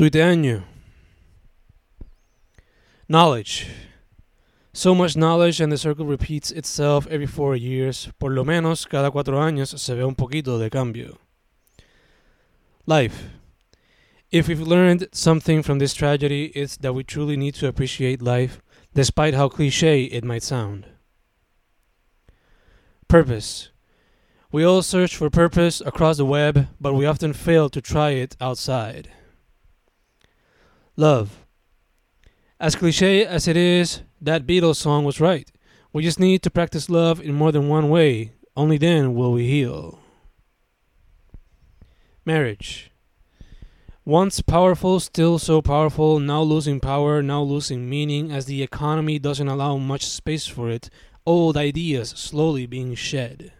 Tuiteaño. Knowledge. So much knowledge and the circle repeats itself every four years. Por lo menos cada cuatro años se ve un poquito de cambio. Life. If we've learned something from this tragedy, it's that we truly need to appreciate life, despite how cliche it might sound. Purpose. We all search for purpose across the web, but we often fail to try it outside. Love. As cliche as it is, that Beatles song was right. We just need to practice love in more than one way. Only then will we heal. Marriage. Once powerful, still so powerful, now losing power, now losing meaning as the economy doesn't allow much space for it, old ideas slowly being shed.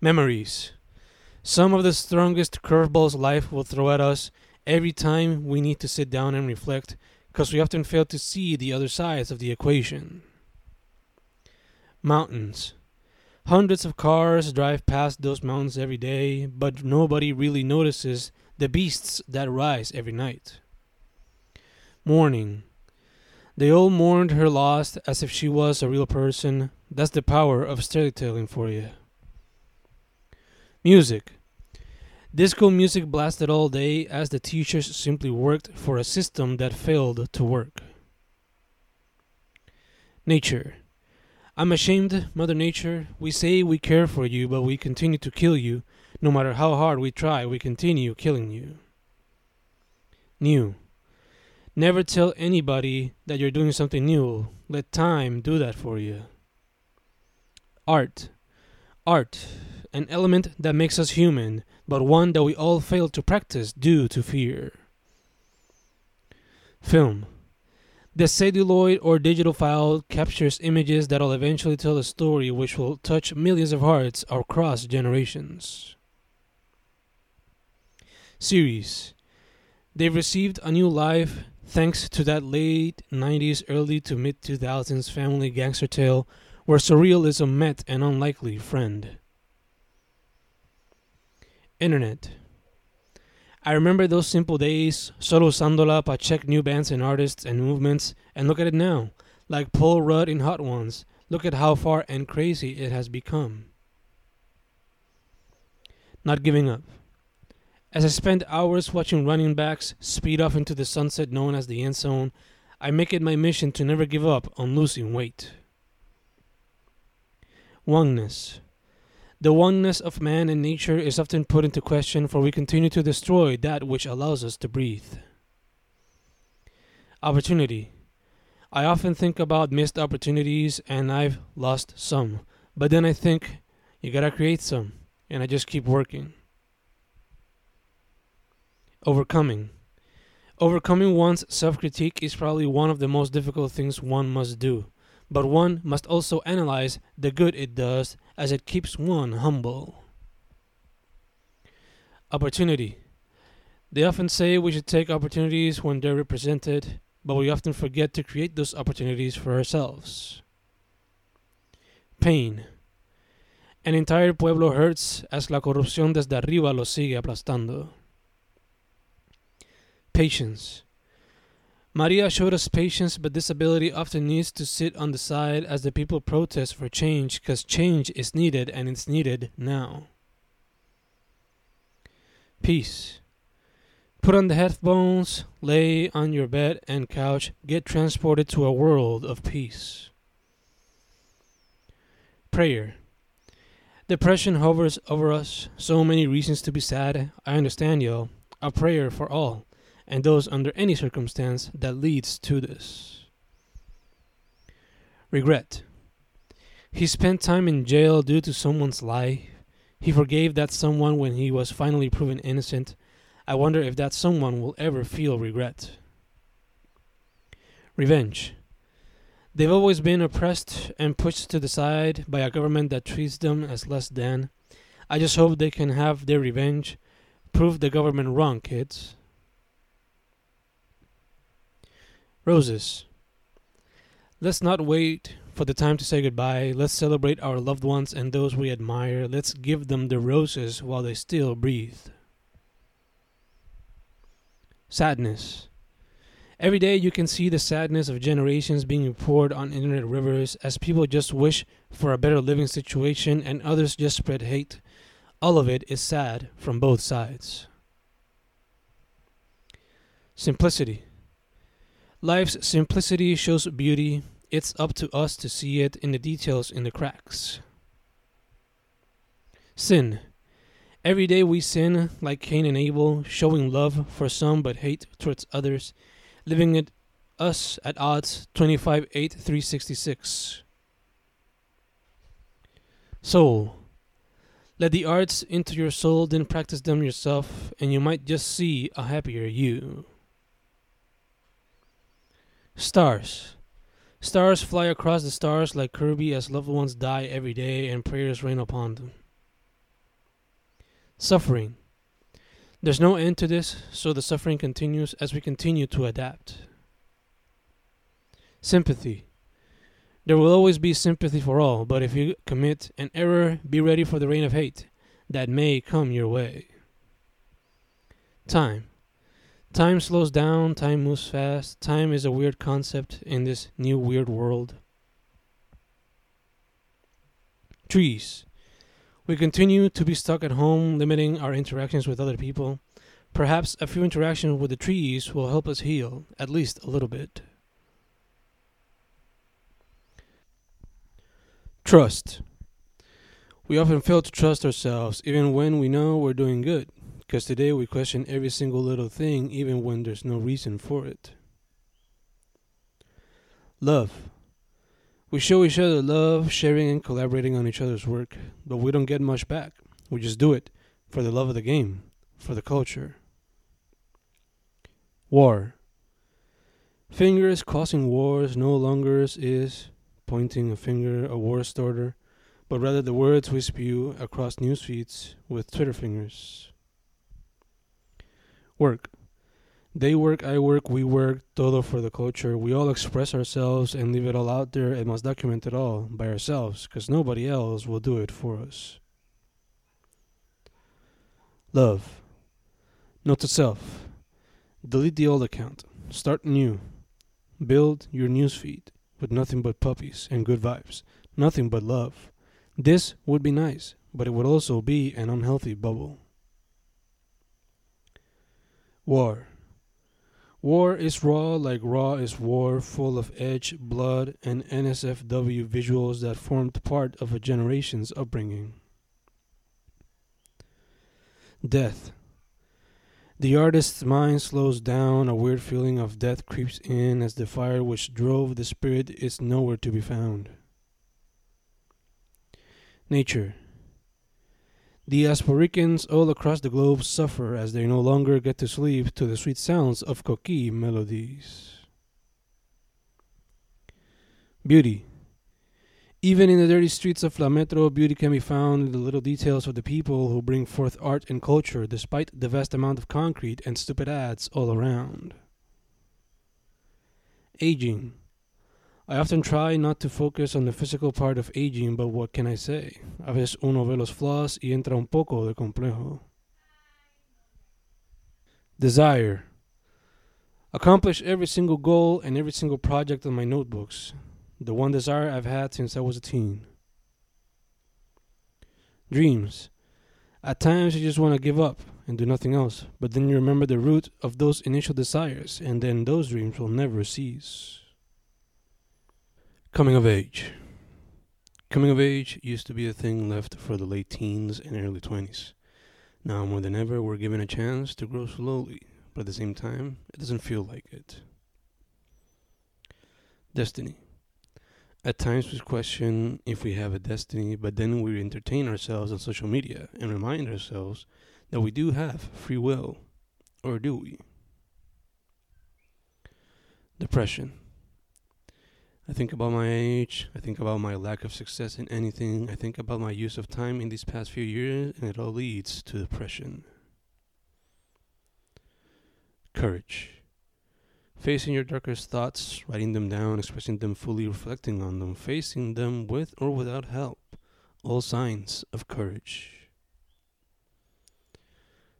Memories. Some of the strongest curveballs life will throw at us every time we need to sit down and reflect because we often fail to see the other sides of the equation. Mountains. Hundreds of cars drive past those mountains every day, but nobody really notices the beasts that rise every night. Mourning. They all mourned her loss as if she was a real person. That's the power of storytelling for you. Music. Disco music blasted all day as the teachers simply worked for a system that failed to work. Nature. I'm ashamed, Mother Nature. We say we care for you, but we continue to kill you. No matter how hard we try, we continue killing you. New. Never tell anybody that you're doing something new. Let time do that for you. Art. Art. An element that makes us human but one that we all fail to practice due to fear. Film. The celluloid or digital file captures images that'll eventually tell a story which will touch millions of hearts across generations. Series. They've received a new life thanks to that late 90s, early to mid 2000s family gangster tale where surrealism met an unlikely friend. Internet. I remember those simple days, solo usándola para check new bands and artists and movements, and look at it now. Like Paul Rudd in Hot Ones, look at how far and crazy it has become. Not giving up. As I spend hours watching running backs speed off into the sunset known as the end zone, I make it my mission to never give up on losing weight. Oneness. The oneness of man and nature is often put into question, for we continue to destroy that which allows us to breathe. Opportunity. I often think about missed opportunities, and I've lost some. But then I think, you gotta create some, and I just keep working. Overcoming. Overcoming one's self critique is probably one of the most difficult things one must do but one must also analyze the good it does as it keeps one humble. Opportunity. They often say we should take opportunities when they're represented, but we often forget to create those opportunities for ourselves. Pain. An entire pueblo hurts as la corrupción desde arriba lo sigue aplastando. Patience. Maria showed us patience, but this ability often needs to sit on the side as the people protest for change because change is needed and it's needed now. Peace. Put on the headphones, lay on your bed and couch, get transported to a world of peace. Prayer. Depression hovers over us, so many reasons to be sad. I understand, y'all. A prayer for all and those under any circumstance that leads to this. Regret. He spent time in jail due to someone's lie. He forgave that someone when he was finally proven innocent. I wonder if that someone will ever feel regret. Revenge. They've always been oppressed and pushed to the side by a government that treats them as less than. I just hope they can have their revenge. Prove the government wrong, kids. Roses. Let's not wait for the time to say goodbye. Let's celebrate our loved ones and those we admire. Let's give them the roses while they still breathe. Sadness. Every day you can see the sadness of generations being poured on internet rivers as people just wish for a better living situation and others just spread hate. All of it is sad from both sides. Simplicity. Life's simplicity shows beauty. It's up to us to see it in the details in the cracks. Sin. Every day we sin like Cain and Abel, showing love for some but hate towards others living at us at odds 25 8 366 soul let the arts into your soul then practice them yourself and you might just see a happier you stars stars fly across the stars like kirby as loved ones die every day and prayers rain upon them suffering there's no end to this, so the suffering continues as we continue to adapt. Sympathy. There will always be sympathy for all, but if you commit an error, be ready for the rain of hate that may come your way. Time. Time slows down, time moves fast. Time is a weird concept in this new weird world. Trees. We continue to be stuck at home, limiting our interactions with other people. Perhaps a few interactions with the trees will help us heal, at least a little bit. Trust. We often fail to trust ourselves, even when we know we're doing good, because today we question every single little thing, even when there's no reason for it. Love. We show each other love, sharing and collaborating on each other's work, but we don't get much back. We just do it for the love of the game, for the culture. War. Fingers causing wars no longer is pointing a finger a war starter, but rather the words we spew across news feeds with Twitter fingers. Work. They work, I work, we work, todo for the culture. We all express ourselves and leave it all out there and must document it all by ourselves because nobody else will do it for us. Love. Note to self. Delete the old account. Start new. Build your newsfeed with nothing but puppies and good vibes. Nothing but love. This would be nice, but it would also be an unhealthy bubble. War. War is raw like raw is war, full of edge, blood, and NSFW visuals that formed part of a generation's upbringing. Death. The artist's mind slows down, a weird feeling of death creeps in as the fire which drove the spirit is nowhere to be found. Nature. Diasporicans all across the globe suffer as they no longer get to sleep to the sweet sounds of coqui melodies. Beauty. Even in the dirty streets of La Metro, beauty can be found in the little details of the people who bring forth art and culture despite the vast amount of concrete and stupid ads all around. Aging. I often try not to focus on the physical part of aging, but what can I say? A veces uno ve los flaws y entra un poco de complejo. Desire. Accomplish every single goal and every single project on my notebooks. The one desire I've had since I was a teen. Dreams. At times you just want to give up and do nothing else, but then you remember the root of those initial desires, and then those dreams will never cease. Coming of age. Coming of age used to be a thing left for the late teens and early 20s. Now, more than ever, we're given a chance to grow slowly, but at the same time, it doesn't feel like it. Destiny. At times, we question if we have a destiny, but then we entertain ourselves on social media and remind ourselves that we do have free will. Or do we? Depression. I think about my age. I think about my lack of success in anything. I think about my use of time in these past few years, and it all leads to depression. Courage. Facing your darkest thoughts, writing them down, expressing them fully, reflecting on them, facing them with or without help. All signs of courage.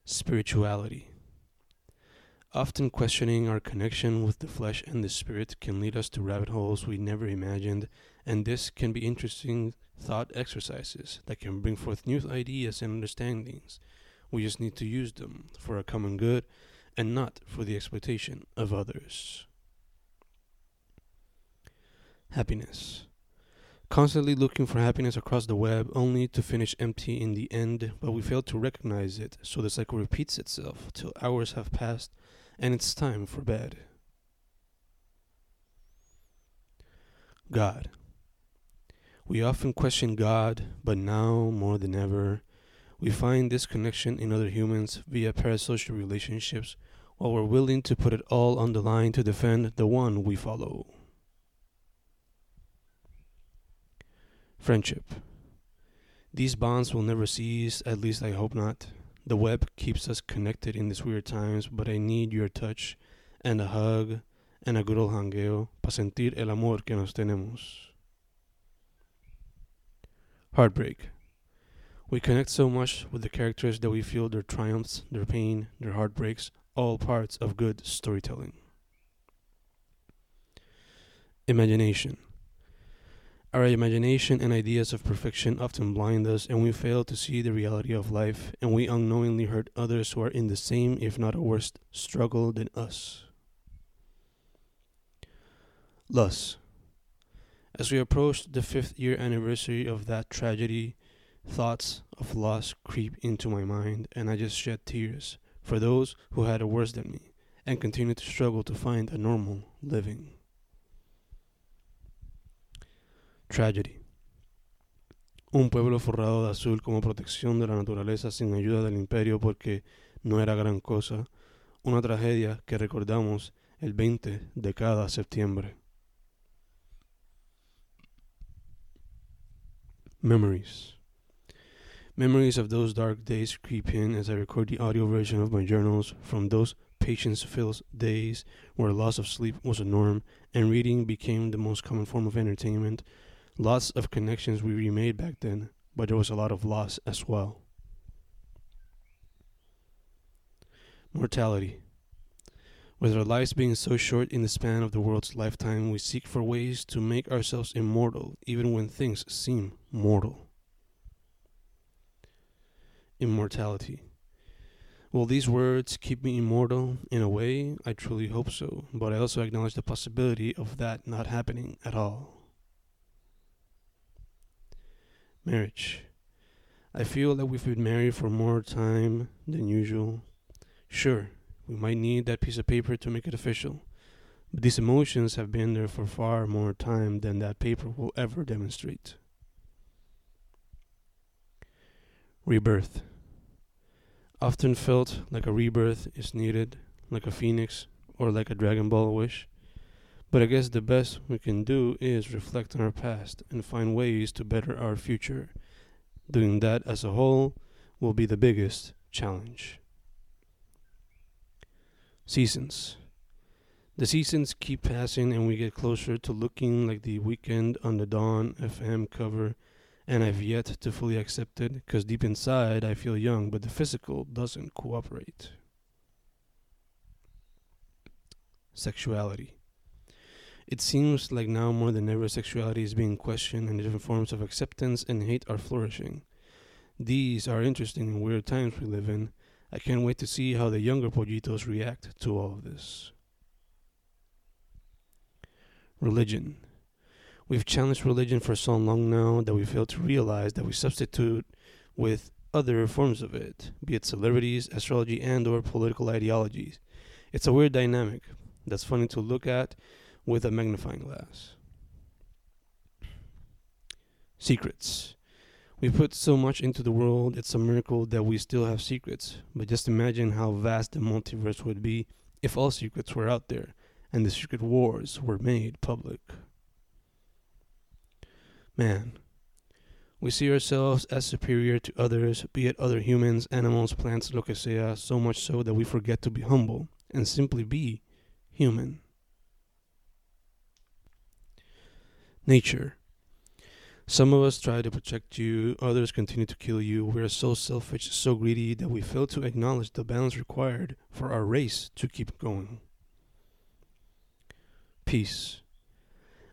Spirituality. Often questioning our connection with the flesh and the spirit can lead us to rabbit holes we never imagined, and this can be interesting thought exercises that can bring forth new ideas and understandings. We just need to use them for our common good and not for the exploitation of others. Happiness. Constantly looking for happiness across the web only to finish empty in the end, but we fail to recognize it, so the cycle repeats itself till hours have passed and it's time for bed. God. We often question God, but now more than ever, we find this connection in other humans via parasocial relationships while we're willing to put it all on the line to defend the one we follow. Friendship. These bonds will never cease, at least I hope not. The web keeps us connected in these weird times, but I need your touch and a hug and a good old hangueo para sentir el amor que nos tenemos. Heartbreak. We connect so much with the characters that we feel their triumphs, their pain, their heartbreaks, all parts of good storytelling. Imagination. Our imagination and ideas of perfection often blind us, and we fail to see the reality of life, and we unknowingly hurt others who are in the same, if not a worse, struggle than us. Loss. As we approach the fifth year anniversary of that tragedy, thoughts of loss creep into my mind, and I just shed tears for those who had it worse than me and continue to struggle to find a normal living. Tragedy. Un pueblo forrado de azul como protección de la naturaleza sin ayuda del imperio porque no era gran cosa. Una tragedia que recordamos el 20 de cada septiembre. Memories. Memories of those dark days creep in as I record the audio version of my journals from those patience filled days where loss of sleep was a norm and reading became the most common form of entertainment lots of connections we remade back then, but there was a lot of loss as well. Mortality. With our lives being so short in the span of the world's lifetime, we seek for ways to make ourselves immortal, even when things seem mortal. Immortality. Will these words keep me immortal? In a way, I truly hope so, but I also acknowledge the possibility of that not happening at all. Marriage. I feel that we've been married for more time than usual. Sure, we might need that piece of paper to make it official, but these emotions have been there for far more time than that paper will ever demonstrate. Rebirth. Often felt like a rebirth is needed, like a phoenix or like a Dragon Ball wish. But I guess the best we can do is reflect on our past and find ways to better our future. Doing that as a whole will be the biggest challenge. Seasons. The seasons keep passing and we get closer to looking like the Weeknd on the Dawn FM cover, and I've yet to fully accept it because deep inside I feel young, but the physical doesn't cooperate. Sexuality. It seems like now more than ever sexuality is being questioned and different forms of acceptance and hate are flourishing. These are interesting and weird times we live in. I can't wait to see how the younger pollitos react to all of this. Religion. We've challenged religion for so long now that we fail to realize that we substitute with other forms of it, be it celebrities, astrology, and or political ideologies. It's a weird dynamic that's funny to look at with a magnifying glass. Secrets. We put so much into the world, it's a miracle that we still have secrets. But just imagine how vast the multiverse would be if all secrets were out there and the secret wars were made public. Man, we see ourselves as superior to others, be it other humans, animals, plants, lo que sea, so much so that we forget to be humble and simply be human. Nature. Some of us try to protect you, others continue to kill you. We are so selfish, so greedy that we fail to acknowledge the balance required for our race to keep going. Peace.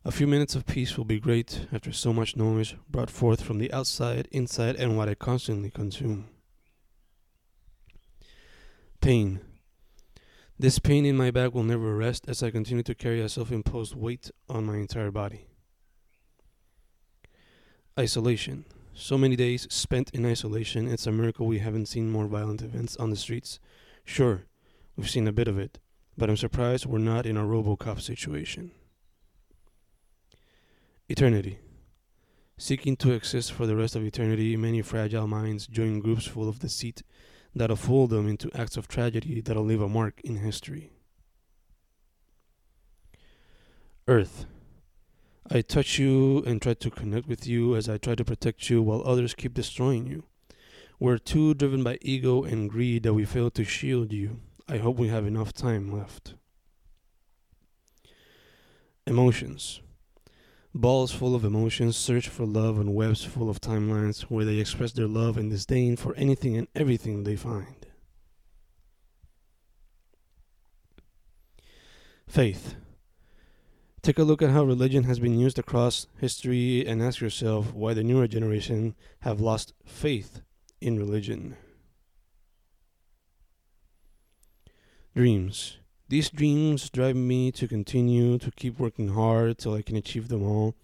A few minutes of peace will be great after so much noise brought forth from the outside, inside, and what I constantly consume. Pain. This pain in my back will never rest as I continue to carry a self imposed weight on my entire body. Isolation. So many days spent in isolation, it's a miracle we haven't seen more violent events on the streets. Sure, we've seen a bit of it, but I'm surprised we're not in a Robocop situation. Eternity. Seeking to exist for the rest of eternity, many fragile minds join groups full of deceit that'll fool them into acts of tragedy that'll leave a mark in history. Earth. I touch you and try to connect with you as I try to protect you while others keep destroying you. We're too driven by ego and greed that we fail to shield you. I hope we have enough time left. Emotions. Balls full of emotions search for love on webs full of timelines where they express their love and disdain for anything and everything they find. Faith. Take a look at how religion has been used across history and ask yourself why the newer generation have lost faith in religion. Dreams. These dreams drive me to continue to keep working hard till I can achieve them all.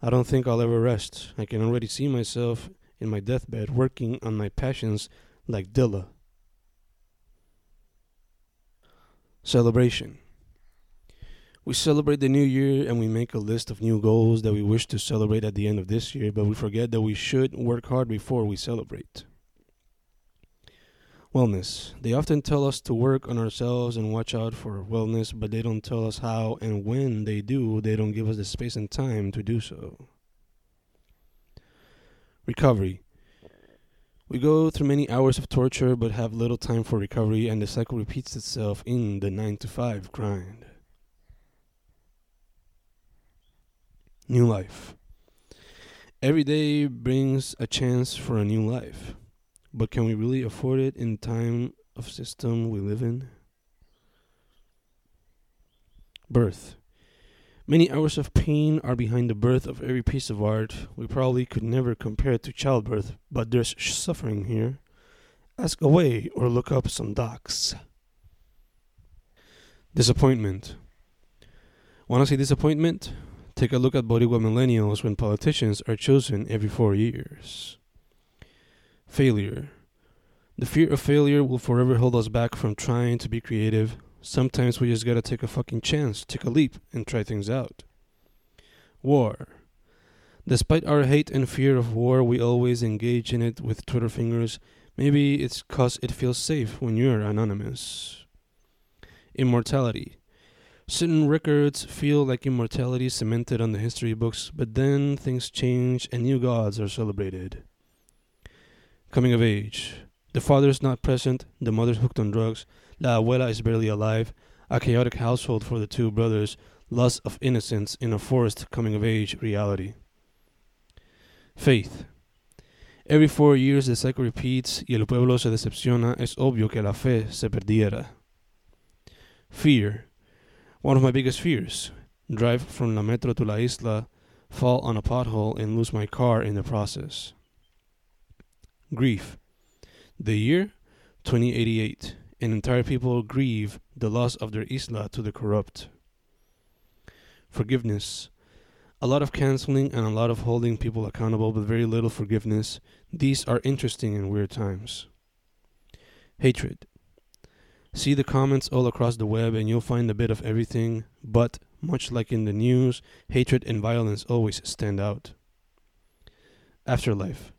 I don't think I'll ever rest. I can already see myself in my deathbed working on my passions like Dilla. Celebration. We celebrate the new year and we make a list of new goals that we wish to celebrate at the end of this year, but we forget that we should work hard before we celebrate. Wellness. They often tell us to work on ourselves and watch out for wellness, but they don't tell us how and when they do, they don't give us the space and time to do so. Recovery. We go through many hours of torture but have little time for recovery, and the cycle repeats itself in the 9 to 5 grind. New life. Every day brings a chance for a new life. But can we really afford it in time of system we live in? Birth. Many hours of pain are behind the birth of every piece of art. We probably could never compare it to childbirth, but there's suffering here. Ask away or look up some docs. Disappointment. Want to see disappointment? Take a look at Boricua millennials when politicians are chosen every four years. Failure. The fear of failure will forever hold us back from trying to be creative. Sometimes we just gotta take a fucking chance, take a leap, and try things out. War. Despite our hate and fear of war, we always engage in it with Twitter fingers. Maybe it's cause it feels safe when you're anonymous. Immortality. Certain records feel like immortality cemented on the history books, but then things change and new gods are celebrated. Coming of age. The father is not present, the mother's hooked on drugs, La Abuela is barely alive, a chaotic household for the two brothers, loss of innocence in a forced coming of age reality. Faith. Every four years the cycle repeats y el pueblo se decepciona, es obvio que la fe se perdiera. Fear. One of my biggest fears drive from La Metro to La Isla, fall on a pothole, and lose my car in the process. Grief. The year 2088. An entire people grieve the loss of their isla to the corrupt. Forgiveness. A lot of canceling and a lot of holding people accountable, but very little forgiveness. These are interesting and weird times. Hatred. See the comments all across the web and you'll find a bit of everything, but, much like in the news, hatred and violence always stand out. Afterlife.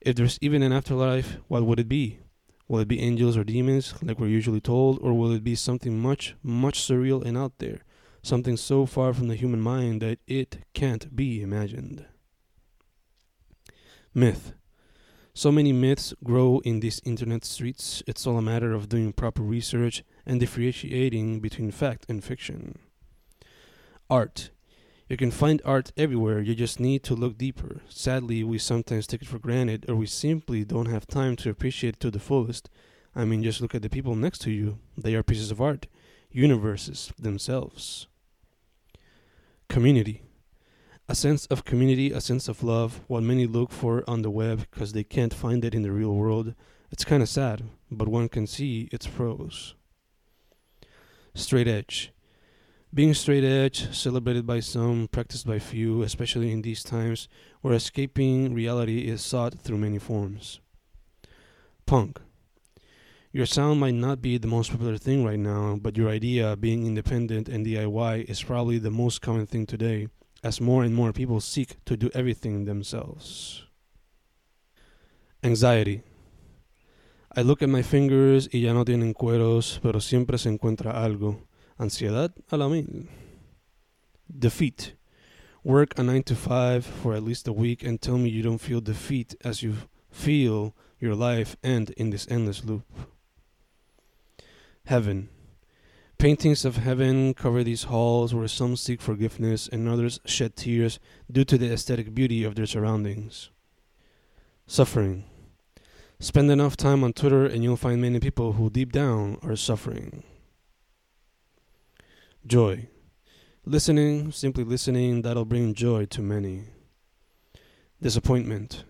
If there's even an afterlife, what would it be? Will it be angels or demons, like we're usually told, or will it be something much, much surreal and out there? Something so far from the human mind that it can't be imagined. Myth. So many myths grow in these internet streets, it's all a matter of doing proper research and differentiating between fact and fiction. Art. You can find art everywhere, you just need to look deeper. Sadly, we sometimes take it for granted, or we simply don't have time to appreciate it to the fullest. I mean, just look at the people next to you. They are pieces of art, universes themselves. Community. A sense of community, a sense of love, what many look for on the web because they can't find it in the real world. It's kind of sad, but one can see its pros. Straight edge. Being straight edge, celebrated by some, practiced by few, especially in these times where escaping reality is sought through many forms. Punk. Your sound might not be the most popular thing right now, but your idea, being independent and DIY, is probably the most common thing today, as more and more people seek to do everything themselves. Anxiety. I look at my fingers y ya no tienen cueros, pero siempre se encuentra algo. Ansiedad a la mil. Defeat. Work a 9 to 5 for at least a week and tell me you don't feel defeat as you feel your life end in this endless loop. Heaven. Paintings of heaven cover these halls where some seek forgiveness and others shed tears due to the aesthetic beauty of their surroundings. Suffering. Spend enough time on Twitter and you'll find many people who deep down are suffering. Joy. Listening, simply listening, that'll bring joy to many. Disappointment.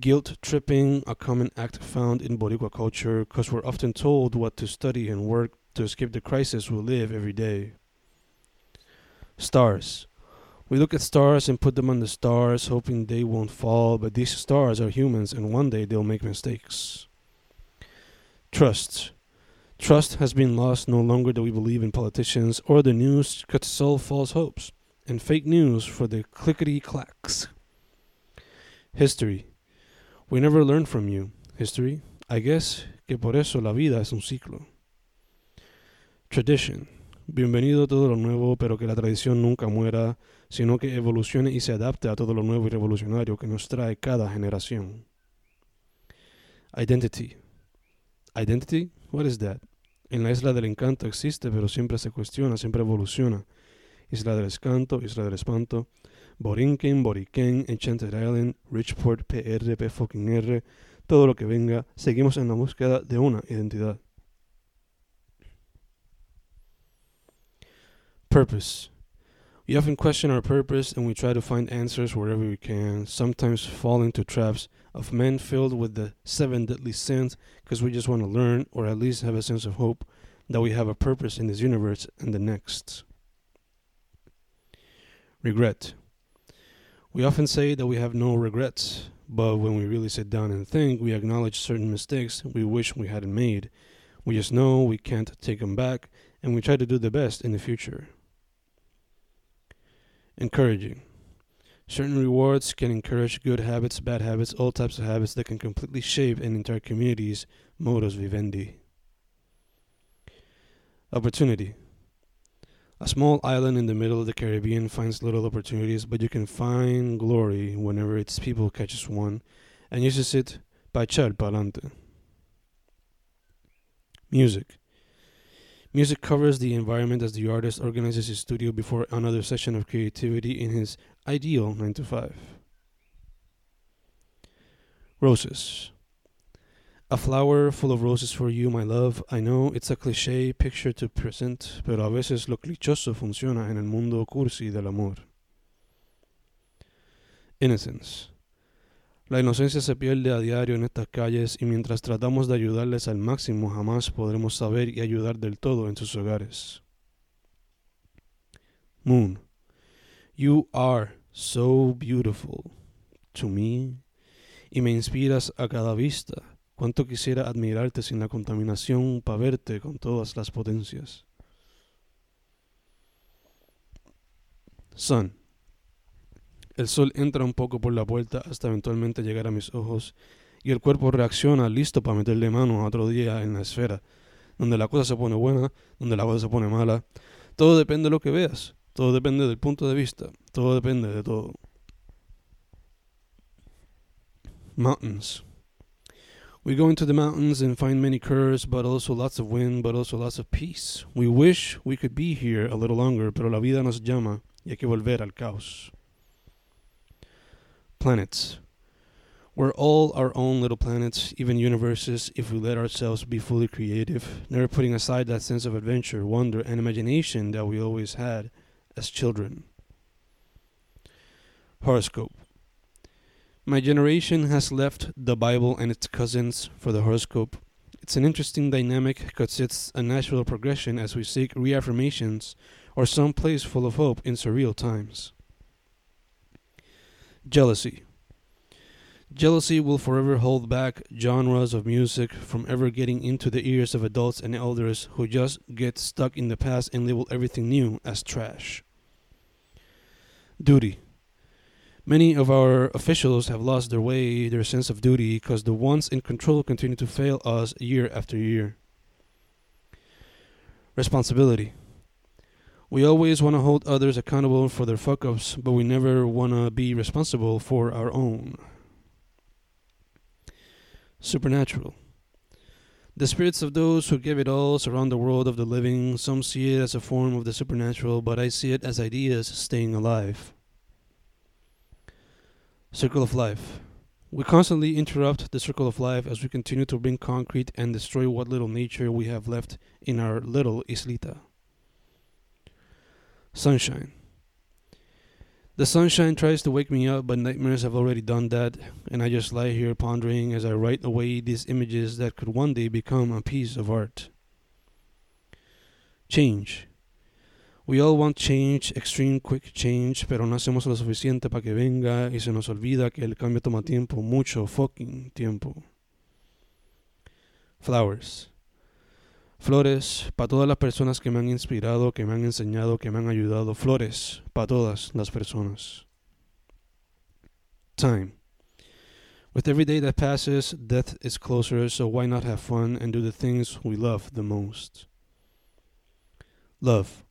Guilt tripping, a common act found in Boricua culture, because we're often told what to study and work to escape the crisis we live every day. Stars. We look at stars and put them on the stars, hoping they won't fall, but these stars are humans and one day they'll make mistakes. Trust. Trust has been lost no longer do we believe in politicians or the news could sell false hopes and fake news for the clickety clacks. History. We never learn from you. History. I guess que por eso la vida es un ciclo. Tradition. Bienvenido a todo lo nuevo, pero que la tradición nunca muera, sino que evolucione y se adapte a todo lo nuevo y revolucionario que nos trae cada generación. Identity. Identity? What is that? En la isla del encanto existe, pero siempre se cuestiona, siempre evoluciona. Isla del escanto, Isla del espanto, Borinquen, Boriquen, Enchanted Island, Richport, PR, P fucking R, todo lo que venga, seguimos en la búsqueda de una identidad. Purpose. We often question our purpose and we try to find answers wherever we can, sometimes fall into traps of men filled with the seven deadly sins because we just want to learn or at least have a sense of hope that we have a purpose in this universe and the next. Regret. We often say that we have no regrets, but when we really sit down and think, we acknowledge certain mistakes we wish we hadn't made. We just know we can't take them back, and we try to do the best in the future. Encouraging. Certain rewards can encourage good habits, bad habits, all types of habits that can completely shape an entire community's modus vivendi. Opportunity. A small island in the middle of the Caribbean finds little opportunities, but you can find glory whenever its people catches one and uses it echar pa'lante. Music. Music covers the environment as the artist organizes his studio before another session of creativity in his ideal 9 to 5. Roses. A flower full of roses for you, my love. I know it's a cliché picture to present, pero a veces lo clichoso funciona en el mundo cursi del amor. Innocence. La inocencia se pierde a diario en estas calles y mientras tratamos de ayudarles al máximo jamás podremos saber y ayudar del todo en sus hogares. Moon, you are so beautiful to me y me inspiras a cada vista. Cuánto quisiera admirarte sin la contaminación para verte con todas las potencias. Sun. El sol entra un poco por la puerta hasta eventualmente llegar a mis ojos y el cuerpo reacciona listo para meterle mano a otro día en la esfera, donde la cosa se pone buena, donde la cosa se pone mala. Todo depende de lo que veas, todo depende del punto de vista, todo depende de todo. Mountains. We go into the mountains and find many curves, but also lots of wind, but also lots of peace. We wish we could be here a little longer, pero la vida nos llama y hay que volver al caos. Planets. We're all our own little planets, even universes, if we let ourselves be fully creative, never putting aside that sense of adventure, wonder, and imagination that we always had as children. Horoscope. My generation has left the Bible and its cousins for the horoscope. It's an interesting dynamic because it's a natural progression as we seek reaffirmations or some place full of hope in surreal times. Jealousy. Jealousy will forever hold back genres of music from ever getting into the ears of adults and elders who just get stuck in the past and label everything new as trash. Duty. Many of our officials have lost their way, their sense of duty, because the ones in control continue to fail us year after year. Responsibility. We always want to hold others accountable for their fuck ups, but we never want to be responsible for our own. Supernatural. The spirits of those who give it all surround the world of the living. Some see it as a form of the supernatural, but I see it as ideas staying alive. Circle of life. We constantly interrupt the circle of life as we continue to bring concrete and destroy what little nature we have left in our little islita. Sunshine. The sunshine tries to wake me up, but nightmares have already done that, and I just lie here pondering as I write away these images that could one day become a piece of art. Change. We all want change, extreme quick change, pero no hacemos lo suficiente para que venga y se nos olvida que el cambio toma tiempo, mucho fucking tiempo. Flowers. Flores para todas las personas que me han inspirado, que me han enseñado, que me han ayudado. Flores para todas las personas. Time. With every day that passes, death is closer, so why not have fun and do the things we love the most? Love.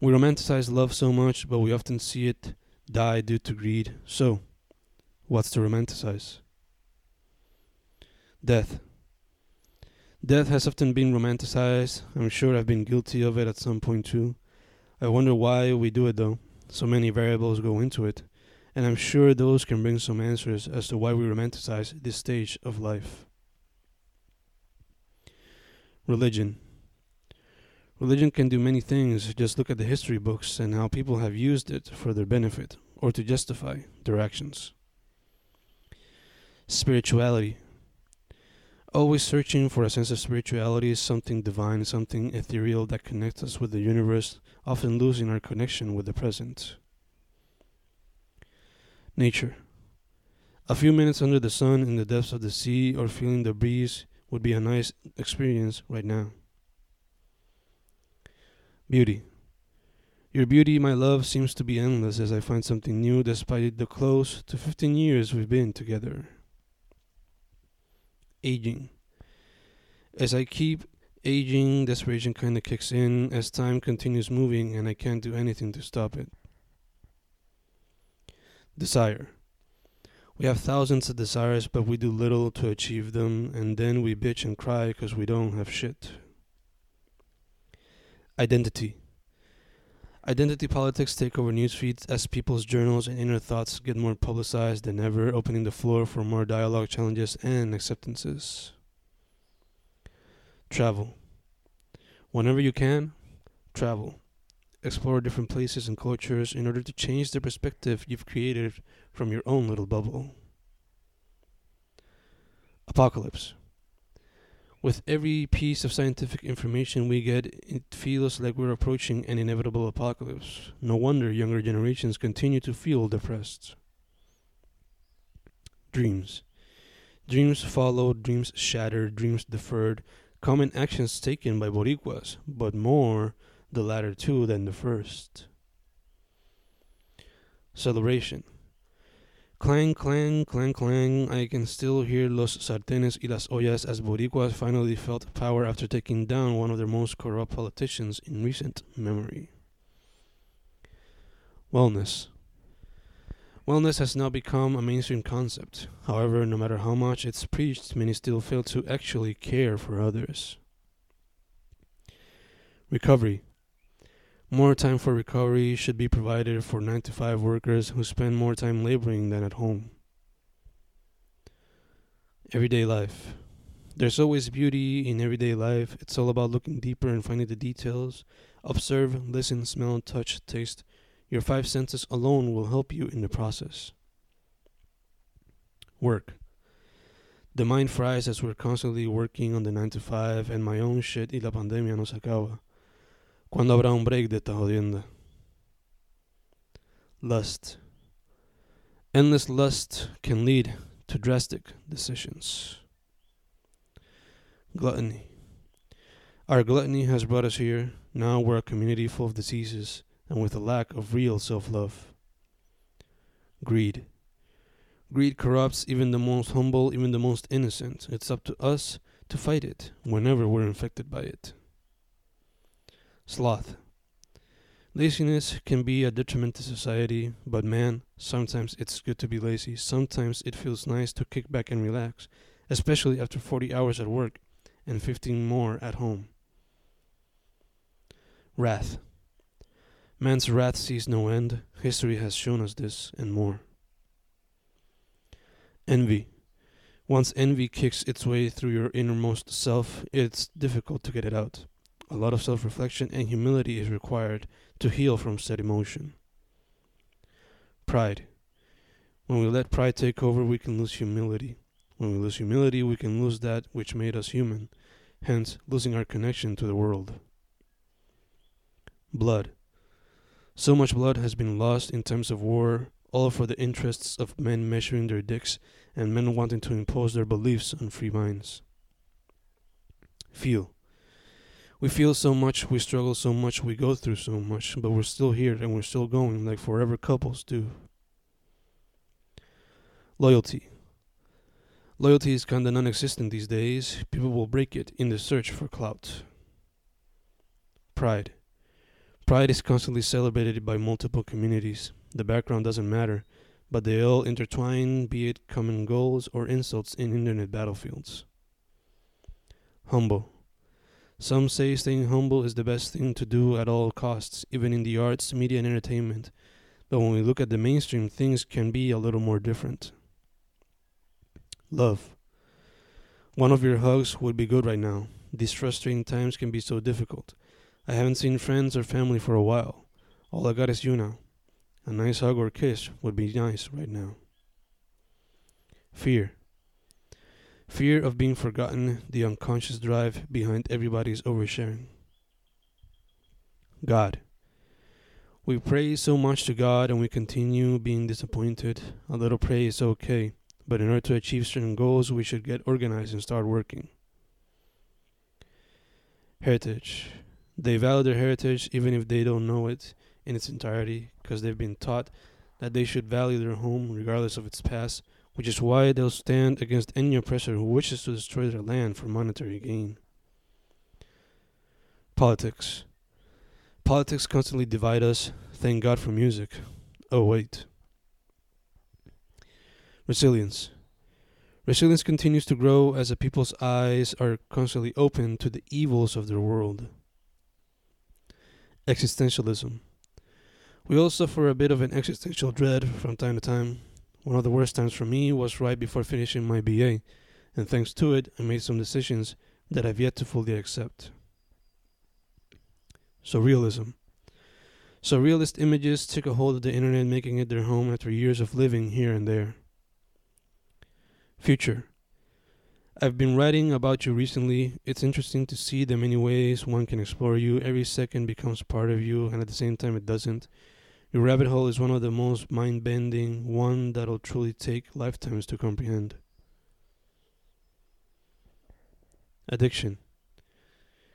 We romanticize love so much, but we often see it die due to greed. So, what's to romanticize? Death. Death has often been romanticized. I'm sure I've been guilty of it at some point too. I wonder why we do it though. So many variables go into it, and I'm sure those can bring some answers as to why we romanticize this stage of life. Religion. Religion can do many things. Just look at the history books and how people have used it for their benefit or to justify their actions. Spirituality. Always searching for a sense of spirituality, something divine, something ethereal that connects us with the universe, often losing our connection with the present. Nature. A few minutes under the sun in the depths of the sea or feeling the breeze would be a nice experience right now. Beauty. Your beauty, my love, seems to be endless as I find something new despite the close to 15 years we've been together aging. As I keep aging, desperation kind of kicks in as time continues moving and I can't do anything to stop it. Desire. We have thousands of desires, but we do little to achieve them, and then we bitch and cry because we don't have shit. Identity. Identity politics take over news feeds as people's journals and inner thoughts get more publicized than ever, opening the floor for more dialogue, challenges, and acceptances. Travel. Whenever you can, travel. Explore different places and cultures in order to change the perspective you've created from your own little bubble. Apocalypse. With every piece of scientific information we get, it feels like we're approaching an inevitable apocalypse. No wonder younger generations continue to feel depressed. Dreams. Dreams followed, dreams shattered, dreams deferred, common actions taken by Boricuas, but more the latter two than the first. Celebration. Clang, clang, clang, clang. I can still hear los sartenes y las ollas as Boricuas finally felt power after taking down one of their most corrupt politicians in recent memory. Wellness. Wellness has now become a mainstream concept. However, no matter how much it's preached, many still fail to actually care for others. Recovery. More time for recovery should be provided for 9 to 5 workers who spend more time laboring than at home. Everyday life. There's always beauty in everyday life. It's all about looking deeper and finding the details. Observe, listen, smell, touch, taste. Your five senses alone will help you in the process. Work. The mind fries as we're constantly working on the 9 to 5 and my own shit y la pandemia no se acaba. ¿Cuándo habrá un break de esta jodienda? Lust. Endless lust can lead to drastic decisions. Gluttony. Our gluttony has brought us here. Now we're a community full of diseases and with a lack of real self love. Greed. Greed corrupts even the most humble, even the most innocent. It's up to us to fight it whenever we're infected by it. Sloth. Laziness can be a detriment to society, but man, sometimes it's good to be lazy. Sometimes it feels nice to kick back and relax, especially after 40 hours at work and 15 more at home. Wrath. Man's wrath sees no end. History has shown us this and more. Envy. Once envy kicks its way through your innermost self, it's difficult to get it out. A lot of self reflection and humility is required to heal from said emotion. Pride. When we let pride take over, we can lose humility. When we lose humility, we can lose that which made us human, hence, losing our connection to the world. Blood. So much blood has been lost in times of war, all for the interests of men measuring their dicks and men wanting to impose their beliefs on free minds. Feel. We feel so much, we struggle so much, we go through so much, but we're still here and we're still going like forever couples do. Loyalty. Loyalty is kinda non existent these days. People will break it in the search for clout. Pride. Pride is constantly celebrated by multiple communities. The background doesn't matter, but they all intertwine, be it common goals or insults in internet battlefields. Humble. Some say staying humble is the best thing to do at all costs, even in the arts, media, and entertainment. But when we look at the mainstream, things can be a little more different. Love. One of your hugs would be good right now. These frustrating times can be so difficult. I haven't seen friends or family for a while. All I got is you now. A nice hug or kiss would be nice right now. Fear. Fear of being forgotten, the unconscious drive behind everybody's oversharing. God. We pray so much to God and we continue being disappointed. A little praise is okay, but in order to achieve certain goals, we should get organized and start working. Heritage. They value their heritage even if they don't know it in its entirety because they've been taught that they should value their home regardless of its past which is why they'll stand against any oppressor who wishes to destroy their land for monetary gain. Politics. Politics constantly divide us. Thank God for music. Oh, wait. Resilience. Resilience continues to grow as the people's eyes are constantly open to the evils of their world. Existentialism. We all suffer a bit of an existential dread from time to time. One of the worst times for me was right before finishing my BA, and thanks to it, I made some decisions that I've yet to fully accept. Surrealism. Surrealist images took a hold of the internet, making it their home after years of living here and there. Future. I've been writing about you recently. It's interesting to see the many ways one can explore you. Every second becomes part of you, and at the same time, it doesn't. Your rabbit hole is one of the most mind bending, one that'll truly take lifetimes to comprehend. Addiction.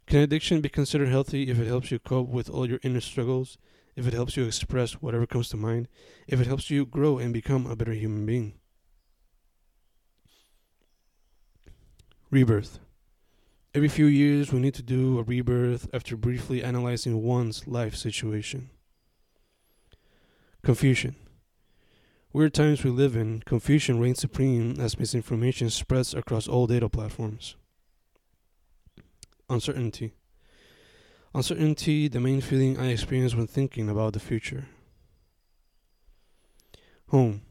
Can addiction be considered healthy if it helps you cope with all your inner struggles, if it helps you express whatever comes to mind, if it helps you grow and become a better human being? Rebirth. Every few years, we need to do a rebirth after briefly analyzing one's life situation. Confusion. Weird times we live in, confusion reigns supreme as misinformation spreads across all data platforms. Uncertainty. Uncertainty, the main feeling I experience when thinking about the future. Home.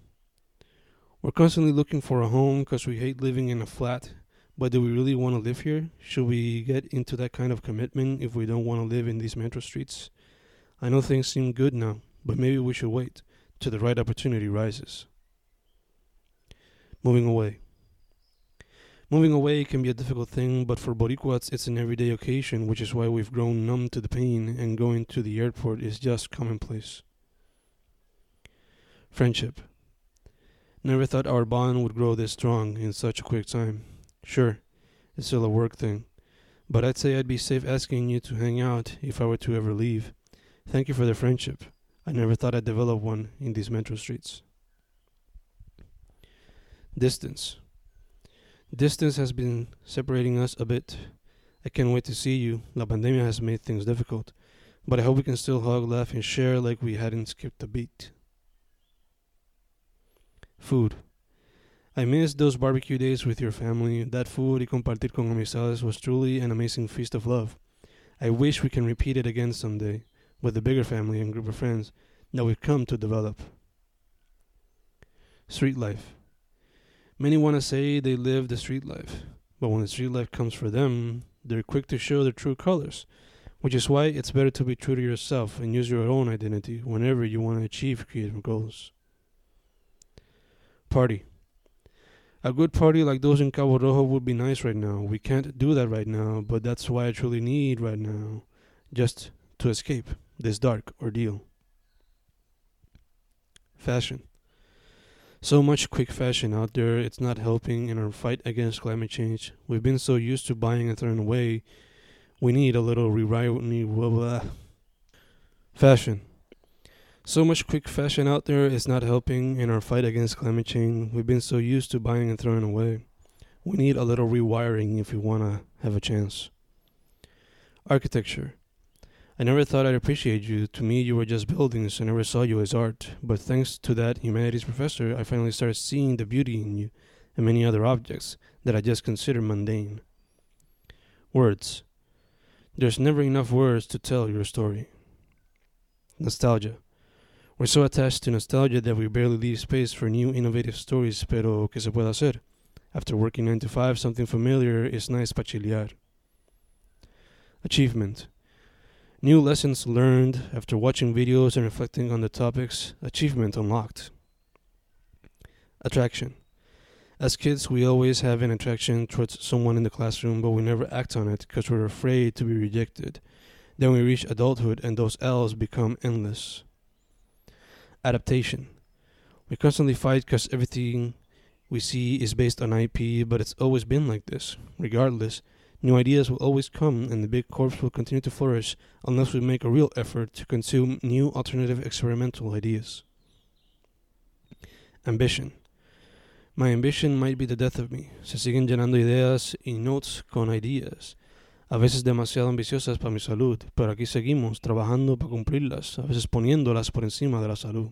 We're constantly looking for a home because we hate living in a flat. But do we really want to live here? Should we get into that kind of commitment if we don't want to live in these metro streets? I know things seem good now, but maybe we should wait till the right opportunity rises. Moving away. Moving away can be a difficult thing, but for Boricuas, it's an everyday occasion, which is why we've grown numb to the pain, and going to the airport is just commonplace. Friendship. Never thought our bond would grow this strong in such a quick time. Sure, it's still a work thing, but I'd say I'd be safe asking you to hang out if I were to ever leave. Thank you for the friendship. I never thought I'd develop one in these metro streets. Distance. Distance has been separating us a bit. I can't wait to see you. La pandemia has made things difficult, but I hope we can still hug, laugh, and share like we hadn't skipped a beat. Food. I miss those barbecue days with your family. That food y compartir con amistades was truly an amazing feast of love. I wish we can repeat it again someday with a bigger family and group of friends that we've come to develop. Street life. Many want to say they live the street life, but when the street life comes for them, they're quick to show their true colors, which is why it's better to be true to yourself and use your own identity whenever you want to achieve creative goals. Party. A good party like those in Cabo Rojo would be nice right now. We can't do that right now, but that's why I truly need right now, just to escape this dark ordeal. Fashion. So much quick fashion out there, it's not helping in our fight against climate change. We've been so used to buying and throwing away, we need a little rewrite. Fashion. So much quick fashion out there is not helping in our fight against climate change. We've been so used to buying and throwing away. We need a little rewiring if we want to have a chance. Architecture. I never thought I'd appreciate you. To me, you were just buildings. I never saw you as art. But thanks to that humanities professor, I finally started seeing the beauty in you and many other objects that I just considered mundane. Words. There's never enough words to tell your story. Nostalgia. We're so attached to nostalgia that we barely leave space for new innovative stories, pero que se puede hacer? After working 9 to 5, something familiar is nice para. Achievement. New lessons learned after watching videos and reflecting on the topics. Achievement unlocked. Attraction. As kids, we always have an attraction towards someone in the classroom, but we never act on it because we're afraid to be rejected. Then we reach adulthood and those L's become endless adaptation. We constantly fight because everything we see is based on IP, but it's always been like this. Regardless, new ideas will always come, and the big corps will continue to flourish unless we make a real effort to consume new alternative experimental ideas. Ambition. My ambition might be the death of me. Se siguen llenando ideas y notes con ideas. A veces demasiado ambiciosas para mi salud, pero aquí seguimos trabajando para cumplirlas, a veces poniéndolas por encima de la salud.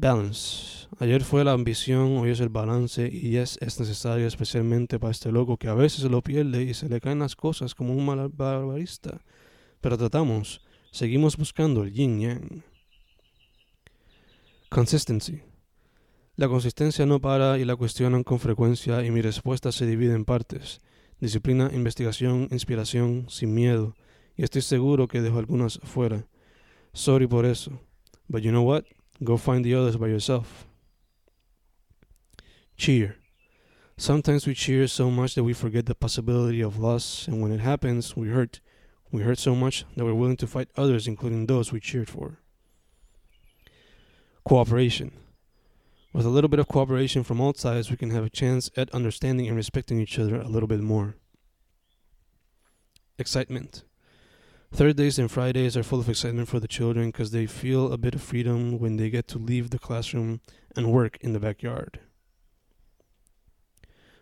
Balance. Ayer fue la ambición, hoy es el balance y es, es necesario especialmente para este loco que a veces lo pierde y se le caen las cosas como un malabarista. Pero tratamos, seguimos buscando el yin yang. Consistency. La consistencia no para y la cuestionan con frecuencia y mi respuesta se divide en partes. Disciplina, investigación, inspiración, sin miedo. Y estoy seguro que dejo algunas fuera. Sorry por eso. But you know what? Go find the others by yourself. Cheer. Sometimes we cheer so much that we forget the possibility of loss, and when it happens, we hurt. We hurt so much that we're willing to fight others, including those we cheered for. Cooperation. With a little bit of cooperation from all sides, we can have a chance at understanding and respecting each other a little bit more. Excitement. Thursdays and Fridays are full of excitement for the children because they feel a bit of freedom when they get to leave the classroom and work in the backyard.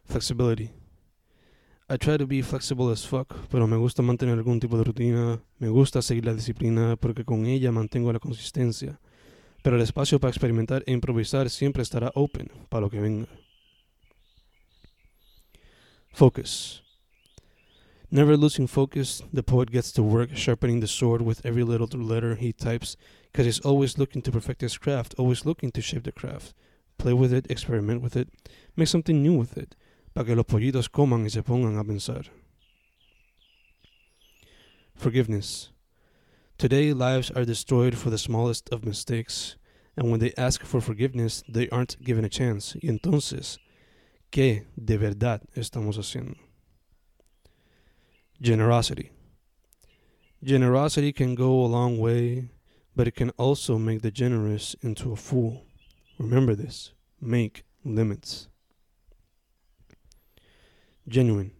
Flexibility. I try to be flexible as fuck, pero me gusta mantener algún tipo de rutina, me gusta seguir la disciplina porque con ella mantengo la consistencia, pero el espacio para experimentar e improvisar siempre estará open para lo que venga. Focus. Never losing focus, the poet gets to work sharpening the sword with every little letter he types because he's always looking to perfect his craft, always looking to shape the craft. Play with it, experiment with it, make something new with it, para que los pollitos coman y se pongan a pensar. Forgiveness. Today, lives are destroyed for the smallest of mistakes, and when they ask for forgiveness, they aren't given a chance. Y entonces, ¿qué de verdad estamos haciendo? Generosity. Generosity can go a long way, but it can also make the generous into a fool. Remember this make limits. Genuine.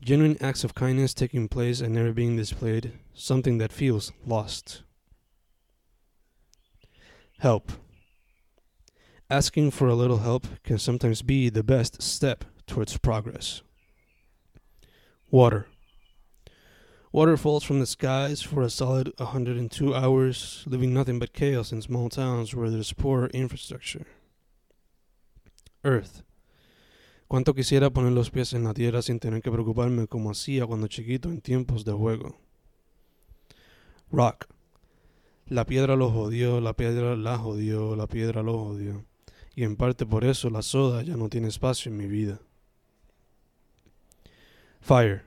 Genuine acts of kindness taking place and never being displayed, something that feels lost. Help. Asking for a little help can sometimes be the best step towards progress. Water. Water falls from the skies for a solid 102 hours, leaving nothing but chaos in small towns where there's poor infrastructure. Earth. Cuánto quisiera poner los pies en la tierra sin tener que preocuparme como hacía cuando chiquito en tiempos de juego. Rock. La piedra lo jodió, la piedra la jodió, la piedra lo jodió. Y en parte por eso la soda ya no tiene espacio en mi vida. Fire.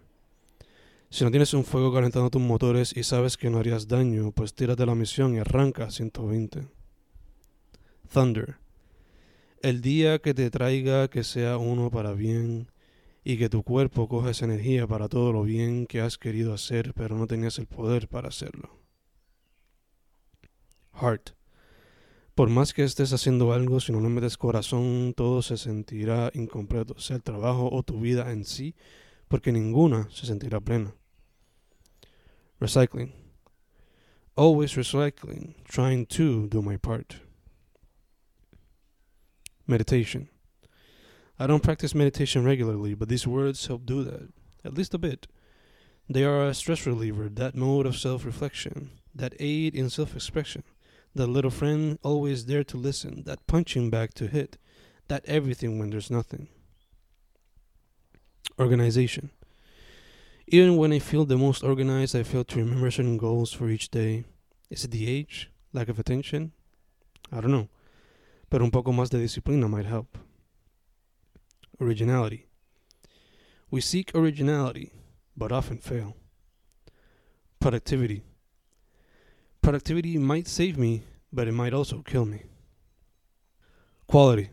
Si no tienes un fuego calentando tus motores y sabes que no harías daño, pues tírate la misión y arranca a 120. Thunder. El día que te traiga que sea uno para bien y que tu cuerpo coja esa energía para todo lo bien que has querido hacer pero no tenías el poder para hacerlo. Heart. Por más que estés haciendo algo, si no le metes corazón, todo se sentirá incompleto, sea el trabajo o tu vida en sí, porque ninguna se sentirá plena. Recycling. Always recycling, trying to do my part. Meditation. I don't practice meditation regularly, but these words help do that, at least a bit. They are a stress reliever, that mode of self reflection, that aid in self expression, that little friend always there to listen, that punching bag to hit, that everything when there's nothing. Organization. Even when I feel the most organized, I fail to remember certain goals for each day. Is it the age? Lack of attention? I don't know. But un poco más de disciplina might help. Originality. We seek originality, but often fail. Productivity. Productivity might save me, but it might also kill me. Quality.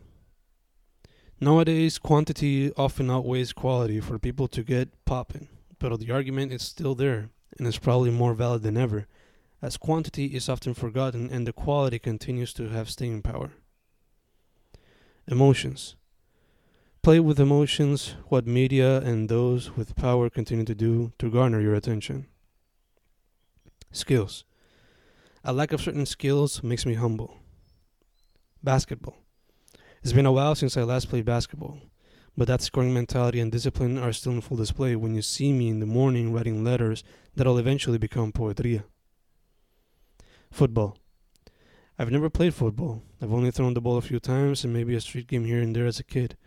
Nowadays, quantity often outweighs quality for people to get popping but the argument is still there and is probably more valid than ever, as quantity is often forgotten and the quality continues to have staying power. Emotions. Play with emotions, what media and those with power continue to do to garner your attention. Skills. A lack of certain skills makes me humble. Basketball. It's been a while since I last played basketball. But that scoring mentality and discipline are still in full display when you see me in the morning writing letters that'll eventually become poetria. Football. I've never played football. I've only thrown the ball a few times and maybe a street game here and there as a kid,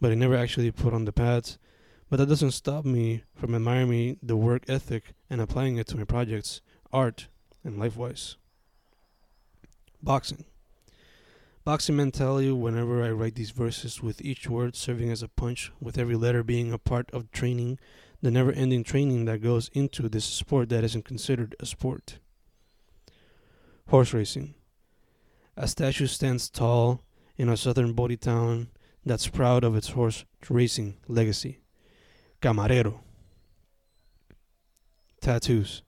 but I never actually put on the pads. But that doesn't stop me from admiring the work ethic and applying it to my projects, art, and life wise. Boxing. Boxing mentality whenever I write these verses, with each word serving as a punch, with every letter being a part of training, the never ending training that goes into this sport that isn't considered a sport. Horse racing. A statue stands tall in a southern Body town that's proud of its horse racing legacy. Camarero. Tattoos.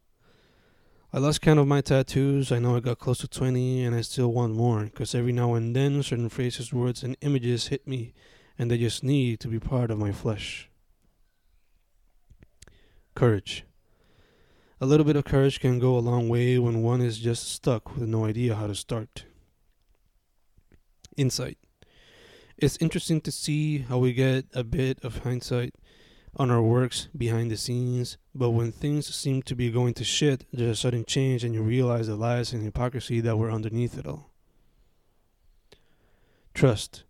I lost count of my tattoos. I know I got close to 20 and I still want more because every now and then certain phrases, words, and images hit me and they just need to be part of my flesh. Courage. A little bit of courage can go a long way when one is just stuck with no idea how to start. Insight. It's interesting to see how we get a bit of hindsight on our works behind the scenes, but when things seem to be going to shit, there's a sudden change and you realize the lies and hypocrisy that were underneath it all. Trust.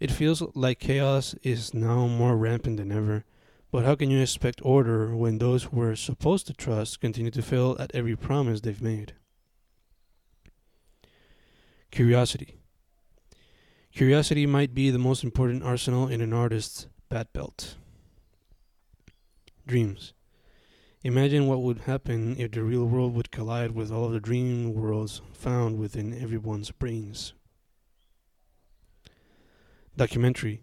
It feels like chaos is now more rampant than ever, But how can you expect order when those who we're supposed to trust continue to fail at every promise they've made? Curiosity. Curiosity might be the most important arsenal in an artist's bat belt. Dreams. Imagine what would happen if the real world would collide with all of the dream worlds found within everyone's brains. Documentary.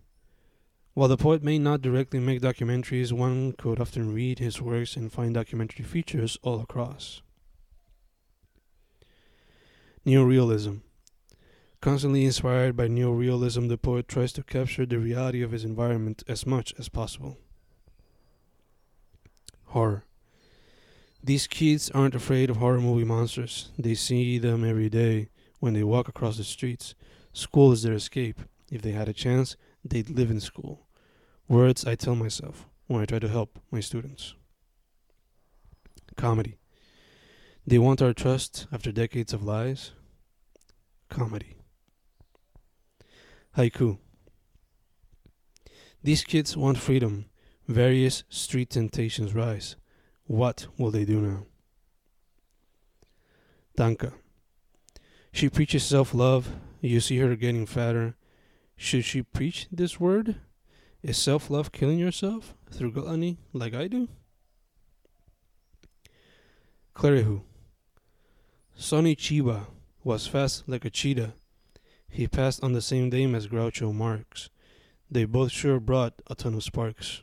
While the poet may not directly make documentaries, one could often read his works and find documentary features all across. Neorealism. Constantly inspired by neorealism, the poet tries to capture the reality of his environment as much as possible. Horror. These kids aren't afraid of horror movie monsters. They see them every day when they walk across the streets. School is their escape. If they had a chance, they'd live in school. Words I tell myself when I try to help my students. Comedy. They want our trust after decades of lies. Comedy. Haiku. These kids want freedom. Various street temptations rise. What will they do now? Tanka. She preaches self love. You see her getting fatter. Should she preach this word? Is self love killing yourself through gluttony like I do? Clerihew. Sonny Chiba was fast like a cheetah he passed on the same day as Groucho Marx. They both sure brought a ton of sparks.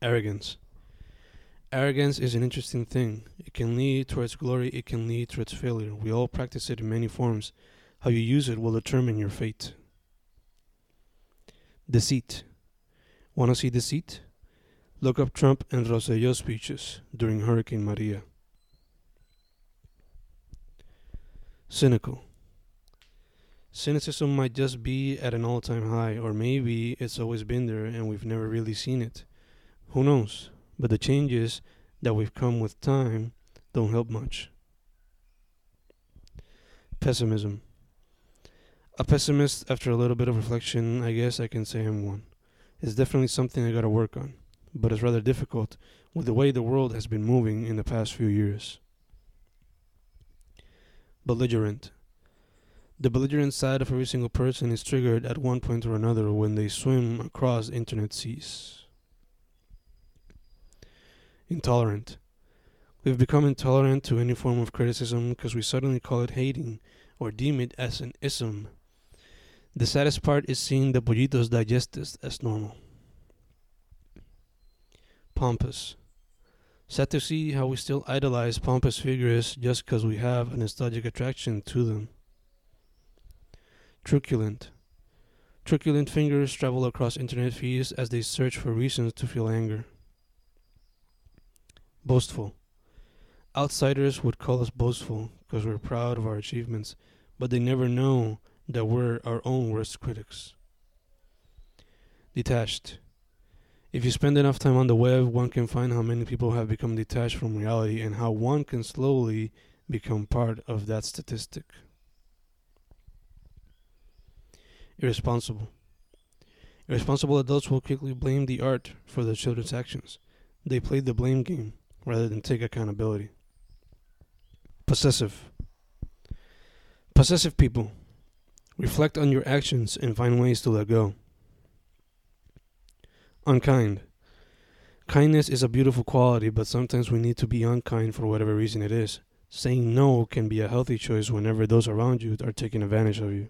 Arrogance. Arrogance is an interesting thing. It can lead towards glory, it can lead towards failure. We all practice it in many forms. How you use it will determine your fate. Deceit. Want to see deceit? Look up Trump and Rosselló speeches during Hurricane Maria. Cynical. Cynicism might just be at an all time high, or maybe it's always been there and we've never really seen it. Who knows? But the changes that we've come with time don't help much. Pessimism. A pessimist, after a little bit of reflection, I guess I can say I'm one. It's definitely something I gotta work on, but it's rather difficult with the way the world has been moving in the past few years. Belligerent. The belligerent side of every single person is triggered at one point or another when they swim across internet seas. Intolerant. We've become intolerant to any form of criticism because we suddenly call it hating or deem it as an ism. The saddest part is seeing the pollitos digest this as normal. Pompous. Sad to see how we still idolize pompous figures just because we have a nostalgic attraction to them. Truculent. Truculent fingers travel across internet feeds as they search for reasons to feel anger. Boastful. Outsiders would call us boastful because we're proud of our achievements, but they never know that we're our own worst critics. Detached. If you spend enough time on the web, one can find how many people have become detached from reality and how one can slowly become part of that statistic. Irresponsible. Irresponsible adults will quickly blame the art for their children's actions. They play the blame game rather than take accountability. Possessive. Possessive people. Reflect on your actions and find ways to let go. Unkind. Kindness is a beautiful quality, but sometimes we need to be unkind for whatever reason it is. Saying no can be a healthy choice whenever those around you are taking advantage of you.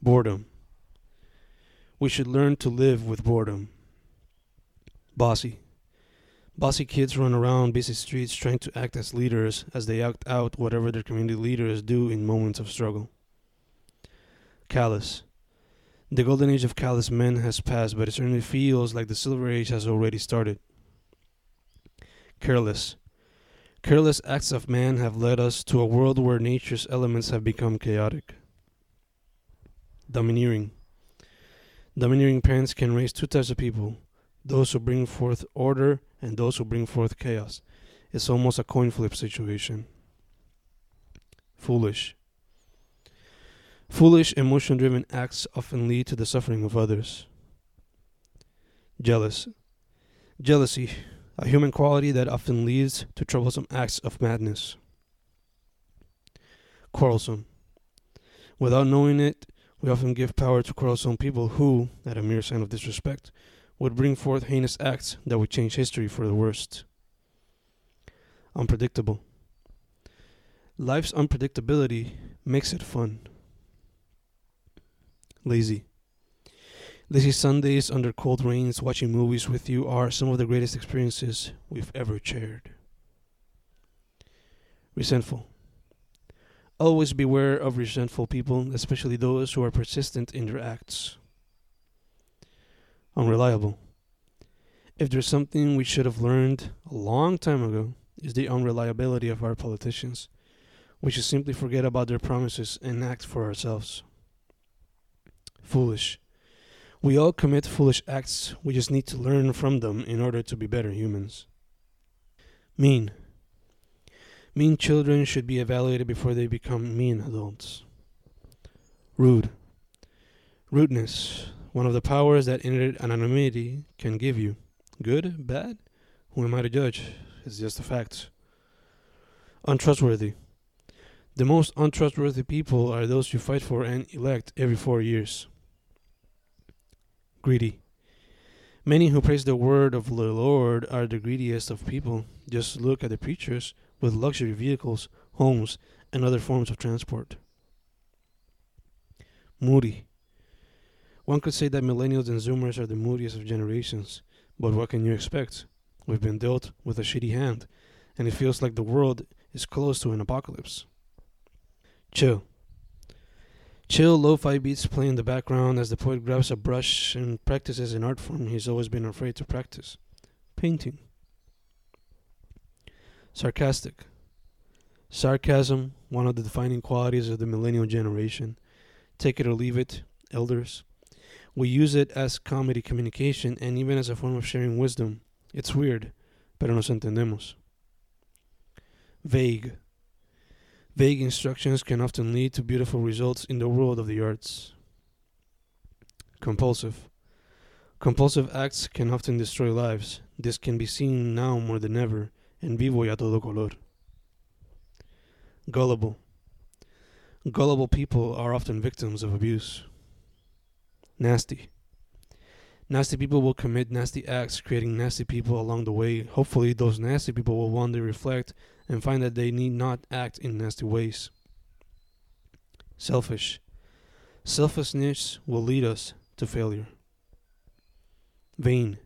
Boredom. We should learn to live with boredom. Bossy. Bossy kids run around busy streets trying to act as leaders as they act out whatever their community leaders do in moments of struggle. Callous. The golden age of callous men has passed, but it certainly feels like the silver age has already started. Careless. Careless acts of man have led us to a world where nature's elements have become chaotic. Domineering. Domineering parents can raise two types of people those who bring forth order and those who bring forth chaos. It's almost a coin flip situation. Foolish. Foolish, emotion driven acts often lead to the suffering of others. Jealous. Jealousy, a human quality that often leads to troublesome acts of madness. Quarrelsome. Without knowing it, we often give power to quarrelsome people who, at a mere sign of disrespect, would bring forth heinous acts that would change history for the worst. Unpredictable. Life's unpredictability makes it fun. Lazy. Lazy Sundays under cold rains watching movies with you are some of the greatest experiences we've ever shared. Resentful. Always beware of resentful people, especially those who are persistent in their acts. Unreliable. If there's something we should have learned a long time ago, is the unreliability of our politicians. We should simply forget about their promises and act for ourselves. Foolish. We all commit foolish acts, we just need to learn from them in order to be better humans. Mean. Mean children should be evaluated before they become mean adults. Rude. Rudeness, one of the powers that internet anonymity can give you. Good? Bad? Who am I to judge? It's just a fact. Untrustworthy. The most untrustworthy people are those you fight for and elect every four years. Greedy. Many who praise the word of the Lord are the greediest of people. Just look at the preachers with luxury vehicles, homes, and other forms of transport. Moody. One could say that millennials and zoomers are the moodiest of generations, but what can you expect? We've been dealt with a shitty hand, and it feels like the world is close to an apocalypse. Chill. Chill lo fi beats play in the background as the poet grabs a brush and practices an art form he's always been afraid to practice painting. Sarcastic. Sarcasm, one of the defining qualities of the millennial generation. Take it or leave it, elders. We use it as comedy communication and even as a form of sharing wisdom. It's weird, pero nos entendemos. Vague. Vague instructions can often lead to beautiful results in the world of the arts. Compulsive. Compulsive acts can often destroy lives. This can be seen now more than ever en vivo y a todo color. Gullible. Gullible people are often victims of abuse. Nasty. Nasty people will commit nasty acts, creating nasty people along the way. Hopefully, those nasty people will one day reflect and find that they need not act in nasty ways. Selfish. Selfishness will lead us to failure. Vain.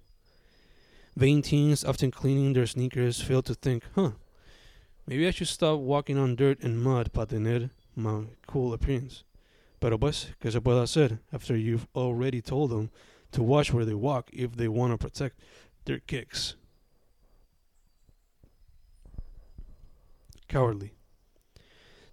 Vain teens, often cleaning their sneakers, fail to think, huh, maybe I should stop walking on dirt and mud para tener my cool appearance. Pero pues, ¿qué se puede hacer after you've already told them to watch where they walk if they want to protect their kicks? Cowardly.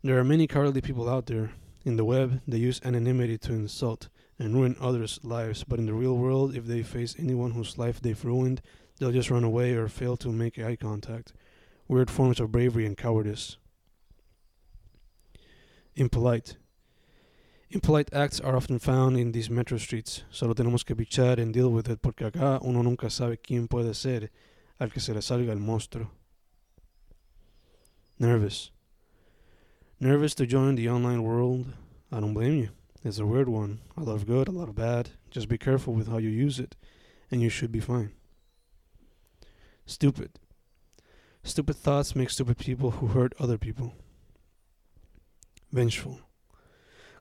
There are many cowardly people out there. In the web, they use anonymity to insult and ruin others' lives, but in the real world, if they face anyone whose life they've ruined, they'll just run away or fail to make eye contact. Weird forms of bravery and cowardice. Impolite. Impolite acts are often found in these metro streets. Solo tenemos que bichar and deal with it porque acá uno nunca sabe quién puede ser al que se le salga el monstruo. Nervous. Nervous to join the online world? I don't blame you. It's a weird one. A lot of good, a lot of bad. Just be careful with how you use it, and you should be fine. Stupid. Stupid thoughts make stupid people who hurt other people. Vengeful.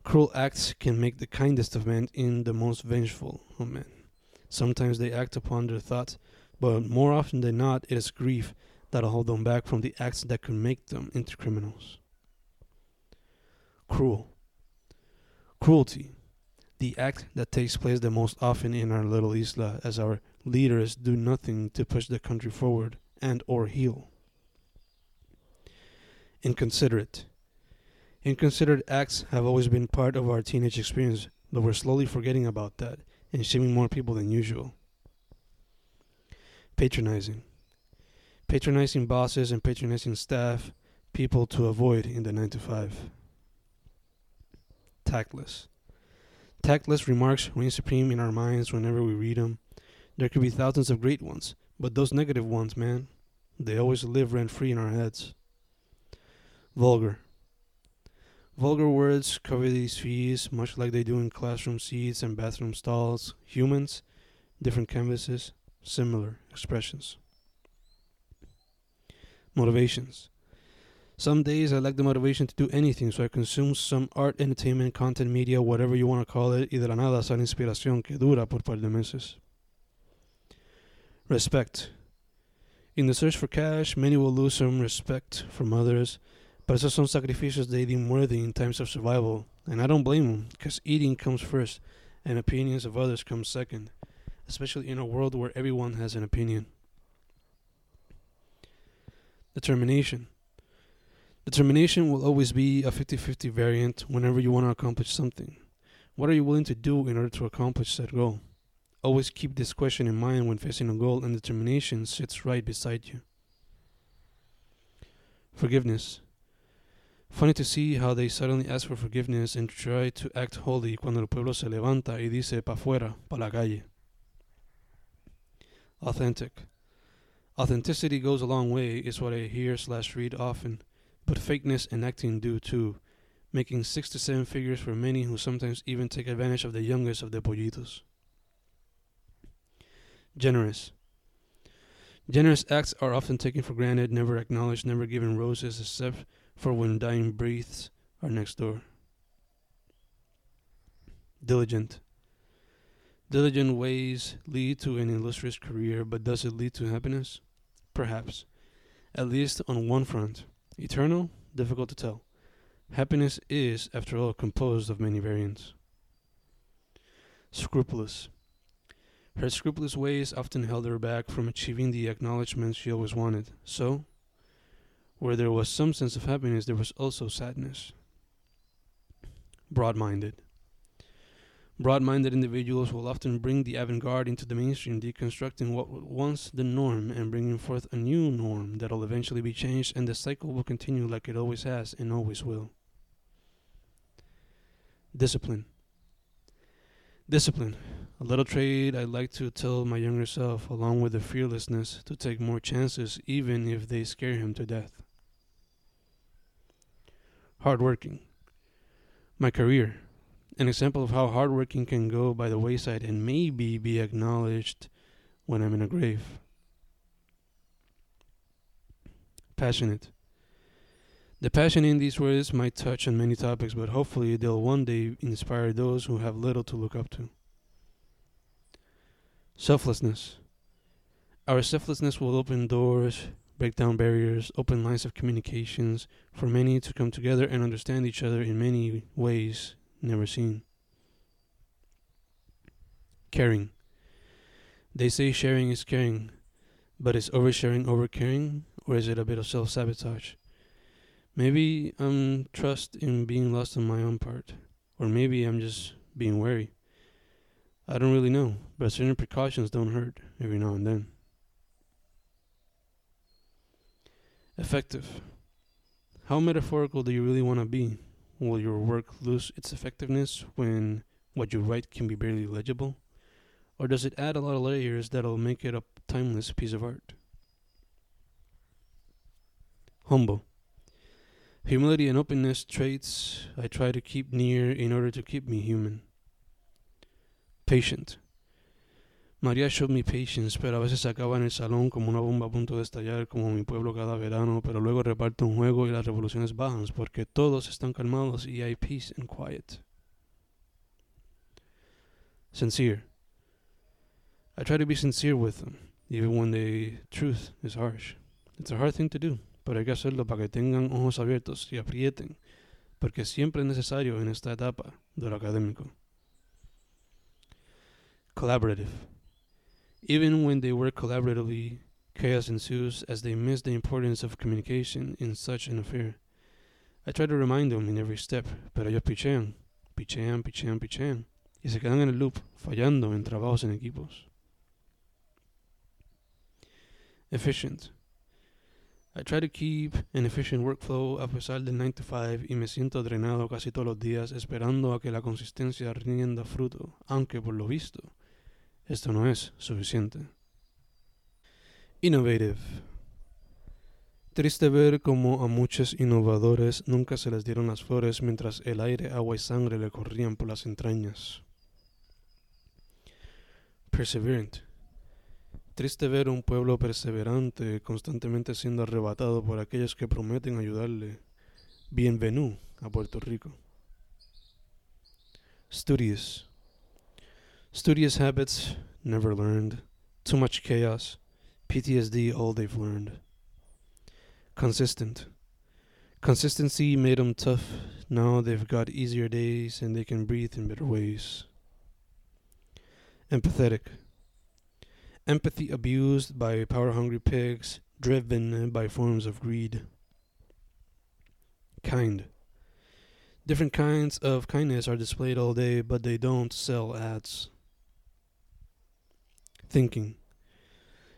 Cruel acts can make the kindest of men in the most vengeful of men. Sometimes they act upon their thoughts, but more often than not, it is grief that'll hold them back from the acts that could make them into criminals. Cruel. Cruelty. The act that takes place the most often in our little isla as our leaders do nothing to push the country forward and or heal. Inconsiderate. Inconsiderate acts have always been part of our teenage experience, but we're slowly forgetting about that and shaming more people than usual. Patronizing. Patronizing bosses and patronizing staff, people to avoid in the 9 to 5. Tactless. Tactless remarks reign supreme in our minds whenever we read them. There could be thousands of great ones, but those negative ones, man, they always live rent free in our heads. Vulgar. Vulgar words cover these fees much like they do in classroom seats and bathroom stalls. Humans, different canvases, similar expressions. Motivations. Some days I lack the motivation to do anything, so I consume some art, entertainment, content, media, whatever you want to call it, y de la nada sale inspiración que dura por par de meses. Respect. In the search for cash, many will lose some respect from others, but esos son sacrificios they deem worthy in times of survival, and I don't blame them, because eating comes first, and opinions of others come second, especially in a world where everyone has an opinion. Determination. Determination will always be a 50 50 variant whenever you want to accomplish something. What are you willing to do in order to accomplish that goal? Always keep this question in mind when facing a goal, and determination sits right beside you. Forgiveness. Funny to see how they suddenly ask for forgiveness and try to act holy cuando el pueblo se levanta y dice pa fuera, pa la calle. Authentic. Authenticity goes a long way, is what I hear slash read often, but fakeness and acting do too, making six to seven figures for many who sometimes even take advantage of the youngest of the pollitos. Generous. Generous acts are often taken for granted, never acknowledged, never given roses except for when dying breaths are next door. Diligent. Diligent ways lead to an illustrious career, but does it lead to happiness? Perhaps. At least on one front. Eternal? Difficult to tell. Happiness is, after all, composed of many variants. Scrupulous. Her scrupulous ways often held her back from achieving the acknowledgement she always wanted. So, where there was some sense of happiness, there was also sadness. Broad minded. Broad minded individuals will often bring the avant garde into the mainstream, deconstructing what was once the norm and bringing forth a new norm that'll eventually be changed, and the cycle will continue like it always has and always will. Discipline. Discipline. A little trade I'd like to tell my younger self, along with the fearlessness to take more chances, even if they scare him to death. Hardworking. My career. An example of how hardworking can go by the wayside and maybe be acknowledged when I'm in a grave. Passionate. The passion in these words might touch on many topics, but hopefully they'll one day inspire those who have little to look up to. Selflessness. Our selflessness will open doors, break down barriers, open lines of communications for many to come together and understand each other in many ways never seen. Caring. They say sharing is caring, but is oversharing overcaring, or is it a bit of self sabotage? Maybe I'm trust in being lost on my own part, or maybe I'm just being wary. I don't really know, but certain precautions don't hurt every now and then. Effective. How metaphorical do you really want to be? Will your work lose its effectiveness when what you write can be barely legible? Or does it add a lot of layers that'll make it a timeless piece of art? Humble. Humility and openness traits I try to keep near in order to keep me human. Patient. María showed me patience, pero a veces se acaba en el salón como una bomba a punto de estallar como mi pueblo cada verano, pero luego reparte un juego y las revoluciones bajan porque todos están calmados y hay peace and quiet. Sincere. I try to be sincere with them, even when the truth is harsh. It's a hard thing to do, pero hay que hacerlo para que tengan ojos abiertos y aprieten, porque siempre es necesario en esta etapa de lo académico. Collaborative. Even when they work collaboratively, chaos ensues as they miss the importance of communication in such an affair. I try to remind them in every step, pero ellos pichean, pichean, pichean, pichean, y se quedan en el loop, fallando en trabajos en equipos. Efficient. I try to keep an efficient workflow a pesar del 9 to 5 y me siento drenado casi todos los días esperando a que la consistencia rinda fruto, aunque por lo visto esto no es suficiente. Innovative. Triste ver cómo a muchos innovadores nunca se les dieron las flores mientras el aire, agua y sangre le corrían por las entrañas. Perseverant. Triste ver un pueblo perseverante constantemente siendo arrebatado por aquellos que prometen ayudarle. Bienvenido a Puerto Rico. Studious. Studious habits, never learned. Too much chaos. PTSD, all they've learned. Consistent. Consistency made them tough. Now they've got easier days and they can breathe in better ways. Empathetic. Empathy abused by power hungry pigs, driven by forms of greed. Kind. Different kinds of kindness are displayed all day, but they don't sell ads. Thinking.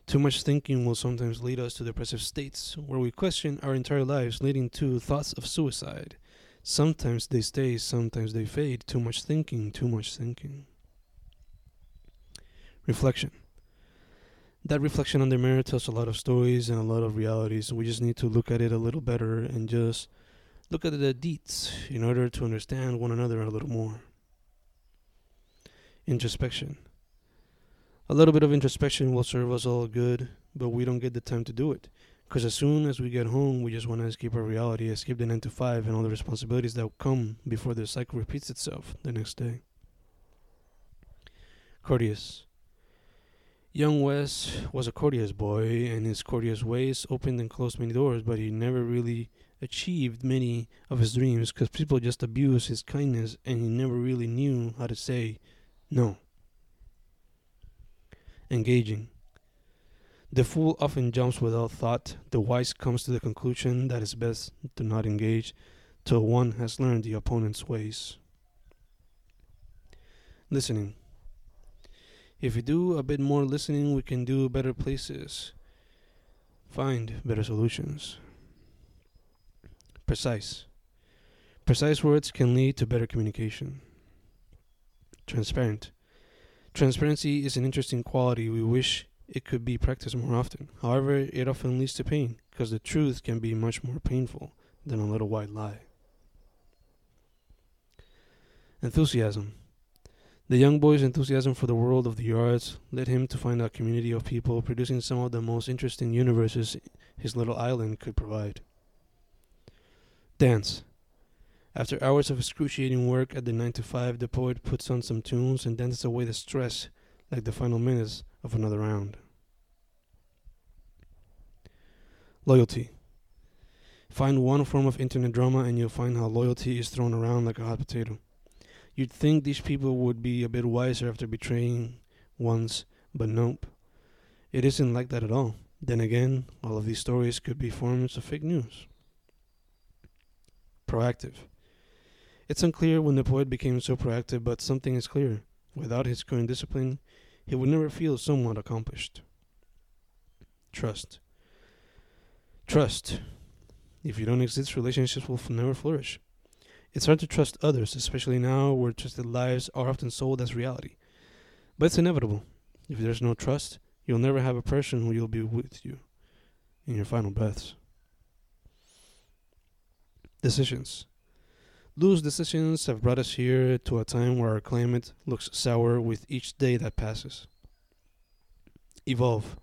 Too much thinking will sometimes lead us to depressive states where we question our entire lives, leading to thoughts of suicide. Sometimes they stay, sometimes they fade. Too much thinking, too much thinking. Reflection. That reflection on the mirror tells a lot of stories and a lot of realities. We just need to look at it a little better and just look at the deeds in order to understand one another a little more. Introspection. A little bit of introspection will serve us all good, but we don't get the time to do it. Because as soon as we get home, we just want to escape our reality, escape the 9 to 5 and all the responsibilities that come before the cycle repeats itself the next day. Courteous. Young Wes was a courteous boy, and his courteous ways opened and closed many doors, but he never really achieved many of his dreams because people just abused his kindness, and he never really knew how to say no engaging. The fool often jumps without thought. The wise comes to the conclusion that it's best to not engage till one has learned the opponent's ways. Listening. If we do a bit more listening, we can do better places, find better solutions. Precise. Precise words can lead to better communication. Transparent. Transparency is an interesting quality we wish it could be practiced more often. However, it often leads to pain because the truth can be much more painful than a little white lie. Enthusiasm. The young boy's enthusiasm for the world of the arts led him to find a community of people producing some of the most interesting universes his little island could provide. Dance. After hours of excruciating work at the 9 to 5, the poet puts on some tunes and dances away the stress like the final minutes of another round. Loyalty. Find one form of internet drama and you'll find how loyalty is thrown around like a hot potato. You'd think these people would be a bit wiser after betraying once, but nope. It isn't like that at all. Then again, all of these stories could be forms of fake news. Proactive. It's unclear when the poet became so proactive, but something is clear. Without his current discipline, he would never feel somewhat accomplished. Trust. Trust. If you don't exist, relationships will never flourish. It's hard to trust others, especially now where trusted lives are often sold as reality. But it's inevitable. If there's no trust, you'll never have a person who you'll be with you in your final breaths. Decisions. Loose decisions have brought us here to a time where our climate looks sour with each day that passes. Evolve.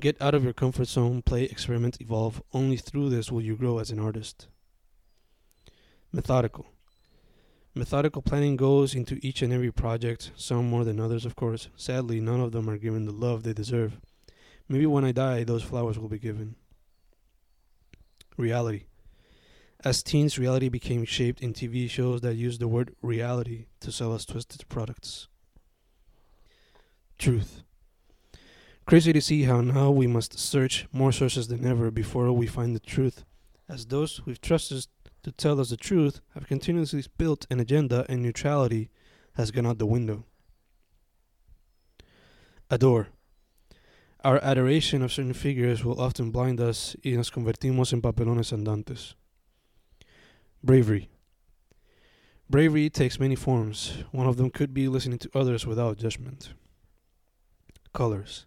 Get out of your comfort zone, play, experiment, evolve. Only through this will you grow as an artist. Methodical. Methodical planning goes into each and every project, some more than others, of course. Sadly, none of them are given the love they deserve. Maybe when I die, those flowers will be given. Reality. As teens, reality became shaped in TV shows that used the word reality to sell us twisted products. Truth. Crazy to see how now we must search more sources than ever before we find the truth, as those we've trusted to tell us the truth have continuously built an agenda and neutrality has gone out the window. Adore. Our adoration of certain figures will often blind us y nos convertimos en papelones andantes. Bravery. Bravery takes many forms. One of them could be listening to others without judgment. Colors.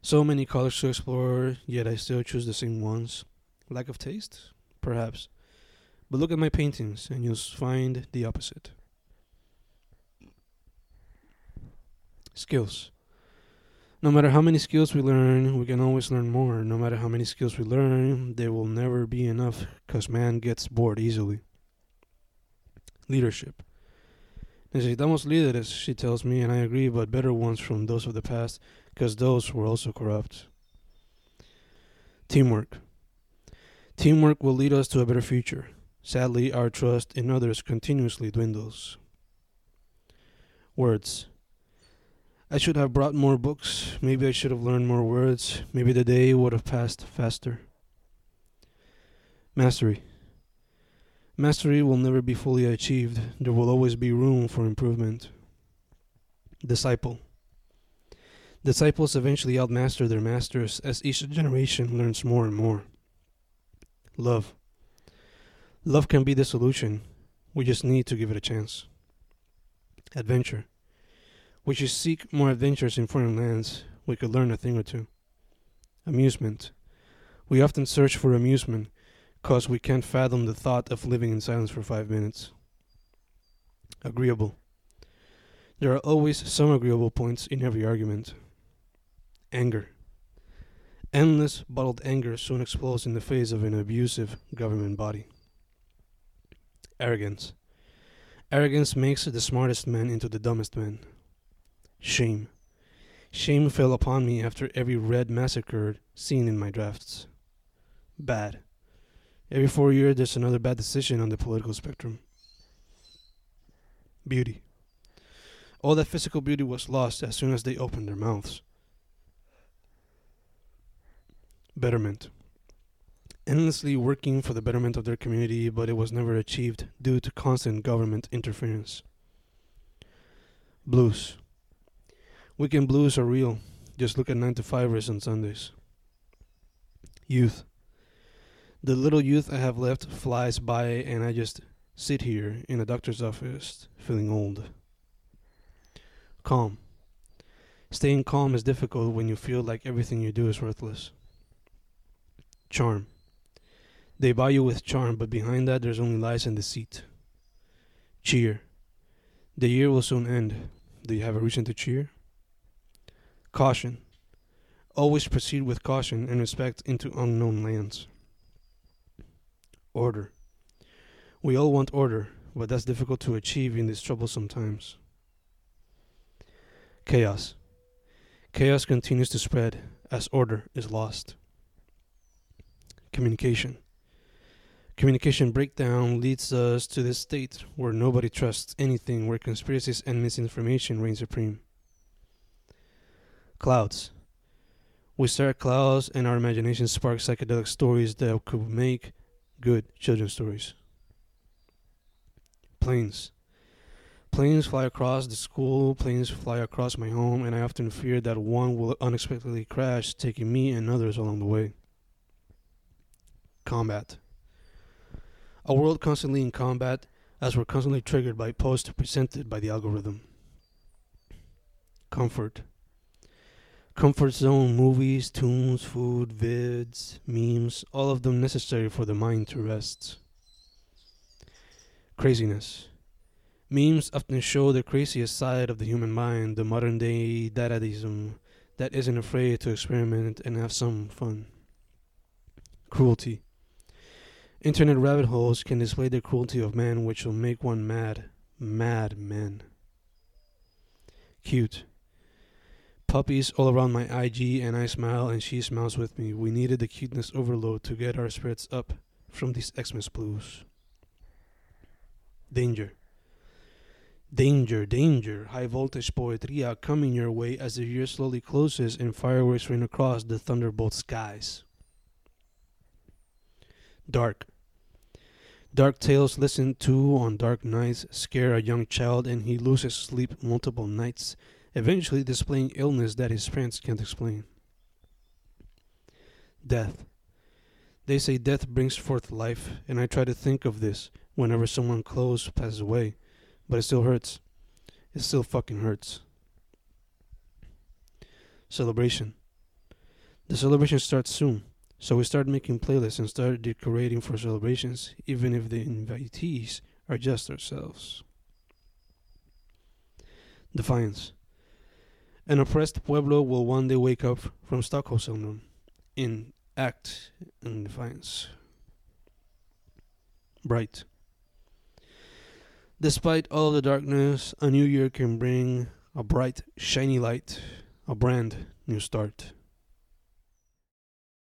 So many colors to explore, yet I still choose the same ones. Lack of taste? Perhaps. But look at my paintings, and you'll find the opposite. Skills. No matter how many skills we learn, we can always learn more. No matter how many skills we learn, there will never be enough because man gets bored easily. Leadership. Necesitamos líderes, she tells me, and I agree, but better ones from those of the past because those were also corrupt. Teamwork. Teamwork will lead us to a better future. Sadly, our trust in others continuously dwindles. Words. I should have brought more books. Maybe I should have learned more words. Maybe the day would have passed faster. Mastery. Mastery will never be fully achieved. There will always be room for improvement. Disciple. Disciples eventually outmaster their masters as each generation learns more and more. Love. Love can be the solution. We just need to give it a chance. Adventure. We should seek more adventures in foreign lands. We could learn a thing or two. Amusement. We often search for amusement because we can't fathom the thought of living in silence for five minutes. Agreeable. There are always some agreeable points in every argument. Anger. Endless bottled anger soon explodes in the face of an abusive government body. Arrogance. Arrogance makes the smartest man into the dumbest man. Shame. Shame fell upon me after every red massacre seen in my drafts. Bad. Every four years, there's another bad decision on the political spectrum. Beauty. All that physical beauty was lost as soon as they opened their mouths. Betterment. Endlessly working for the betterment of their community, but it was never achieved due to constant government interference. Blues. Weekend blues are real. Just look at 9 to 5ers on Sundays. Youth. The little youth I have left flies by, and I just sit here in a doctor's office feeling old. Calm. Staying calm is difficult when you feel like everything you do is worthless. Charm. They buy you with charm, but behind that there's only lies and deceit. Cheer. The year will soon end. Do you have a reason to cheer? Caution. Always proceed with caution and respect into unknown lands. Order. We all want order, but that's difficult to achieve in these troublesome times. Chaos. Chaos continues to spread as order is lost. Communication. Communication breakdown leads us to this state where nobody trusts anything, where conspiracies and misinformation reign supreme. Clouds. We stare at clouds and our imagination sparks psychedelic stories that could make good children's stories. Planes. Planes fly across the school, planes fly across my home, and I often fear that one will unexpectedly crash, taking me and others along the way. Combat. A world constantly in combat, as we're constantly triggered by posts presented by the algorithm. Comfort. Comfort zone movies, tunes, food, vids, memes, all of them necessary for the mind to rest. Craziness. Memes often show the craziest side of the human mind, the modern day dadaism that isn't afraid to experiment and have some fun. Cruelty. Internet rabbit holes can display the cruelty of man, which will make one mad, mad men. Cute. Puppies all around my IG, and I smile and she smiles with me. We needed the cuteness overload to get our spirits up from these Xmas blues. Danger. Danger, danger. High voltage poetria coming your way as the year slowly closes and fireworks rain across the thunderbolt skies. Dark. Dark tales listened to on dark nights scare a young child and he loses sleep multiple nights eventually displaying illness that his parents can't explain. Death. They say death brings forth life, and I try to think of this whenever someone close passes away, but it still hurts. It still fucking hurts. celebration. The celebration starts soon, so we start making playlists and start decorating for celebrations, even if the invitees are just ourselves. Defiance. An oppressed pueblo will one day wake up from Stockholm syndrome in act in defiance. Bright. Despite all the darkness, a new year can bring a bright, shiny light, a brand new start.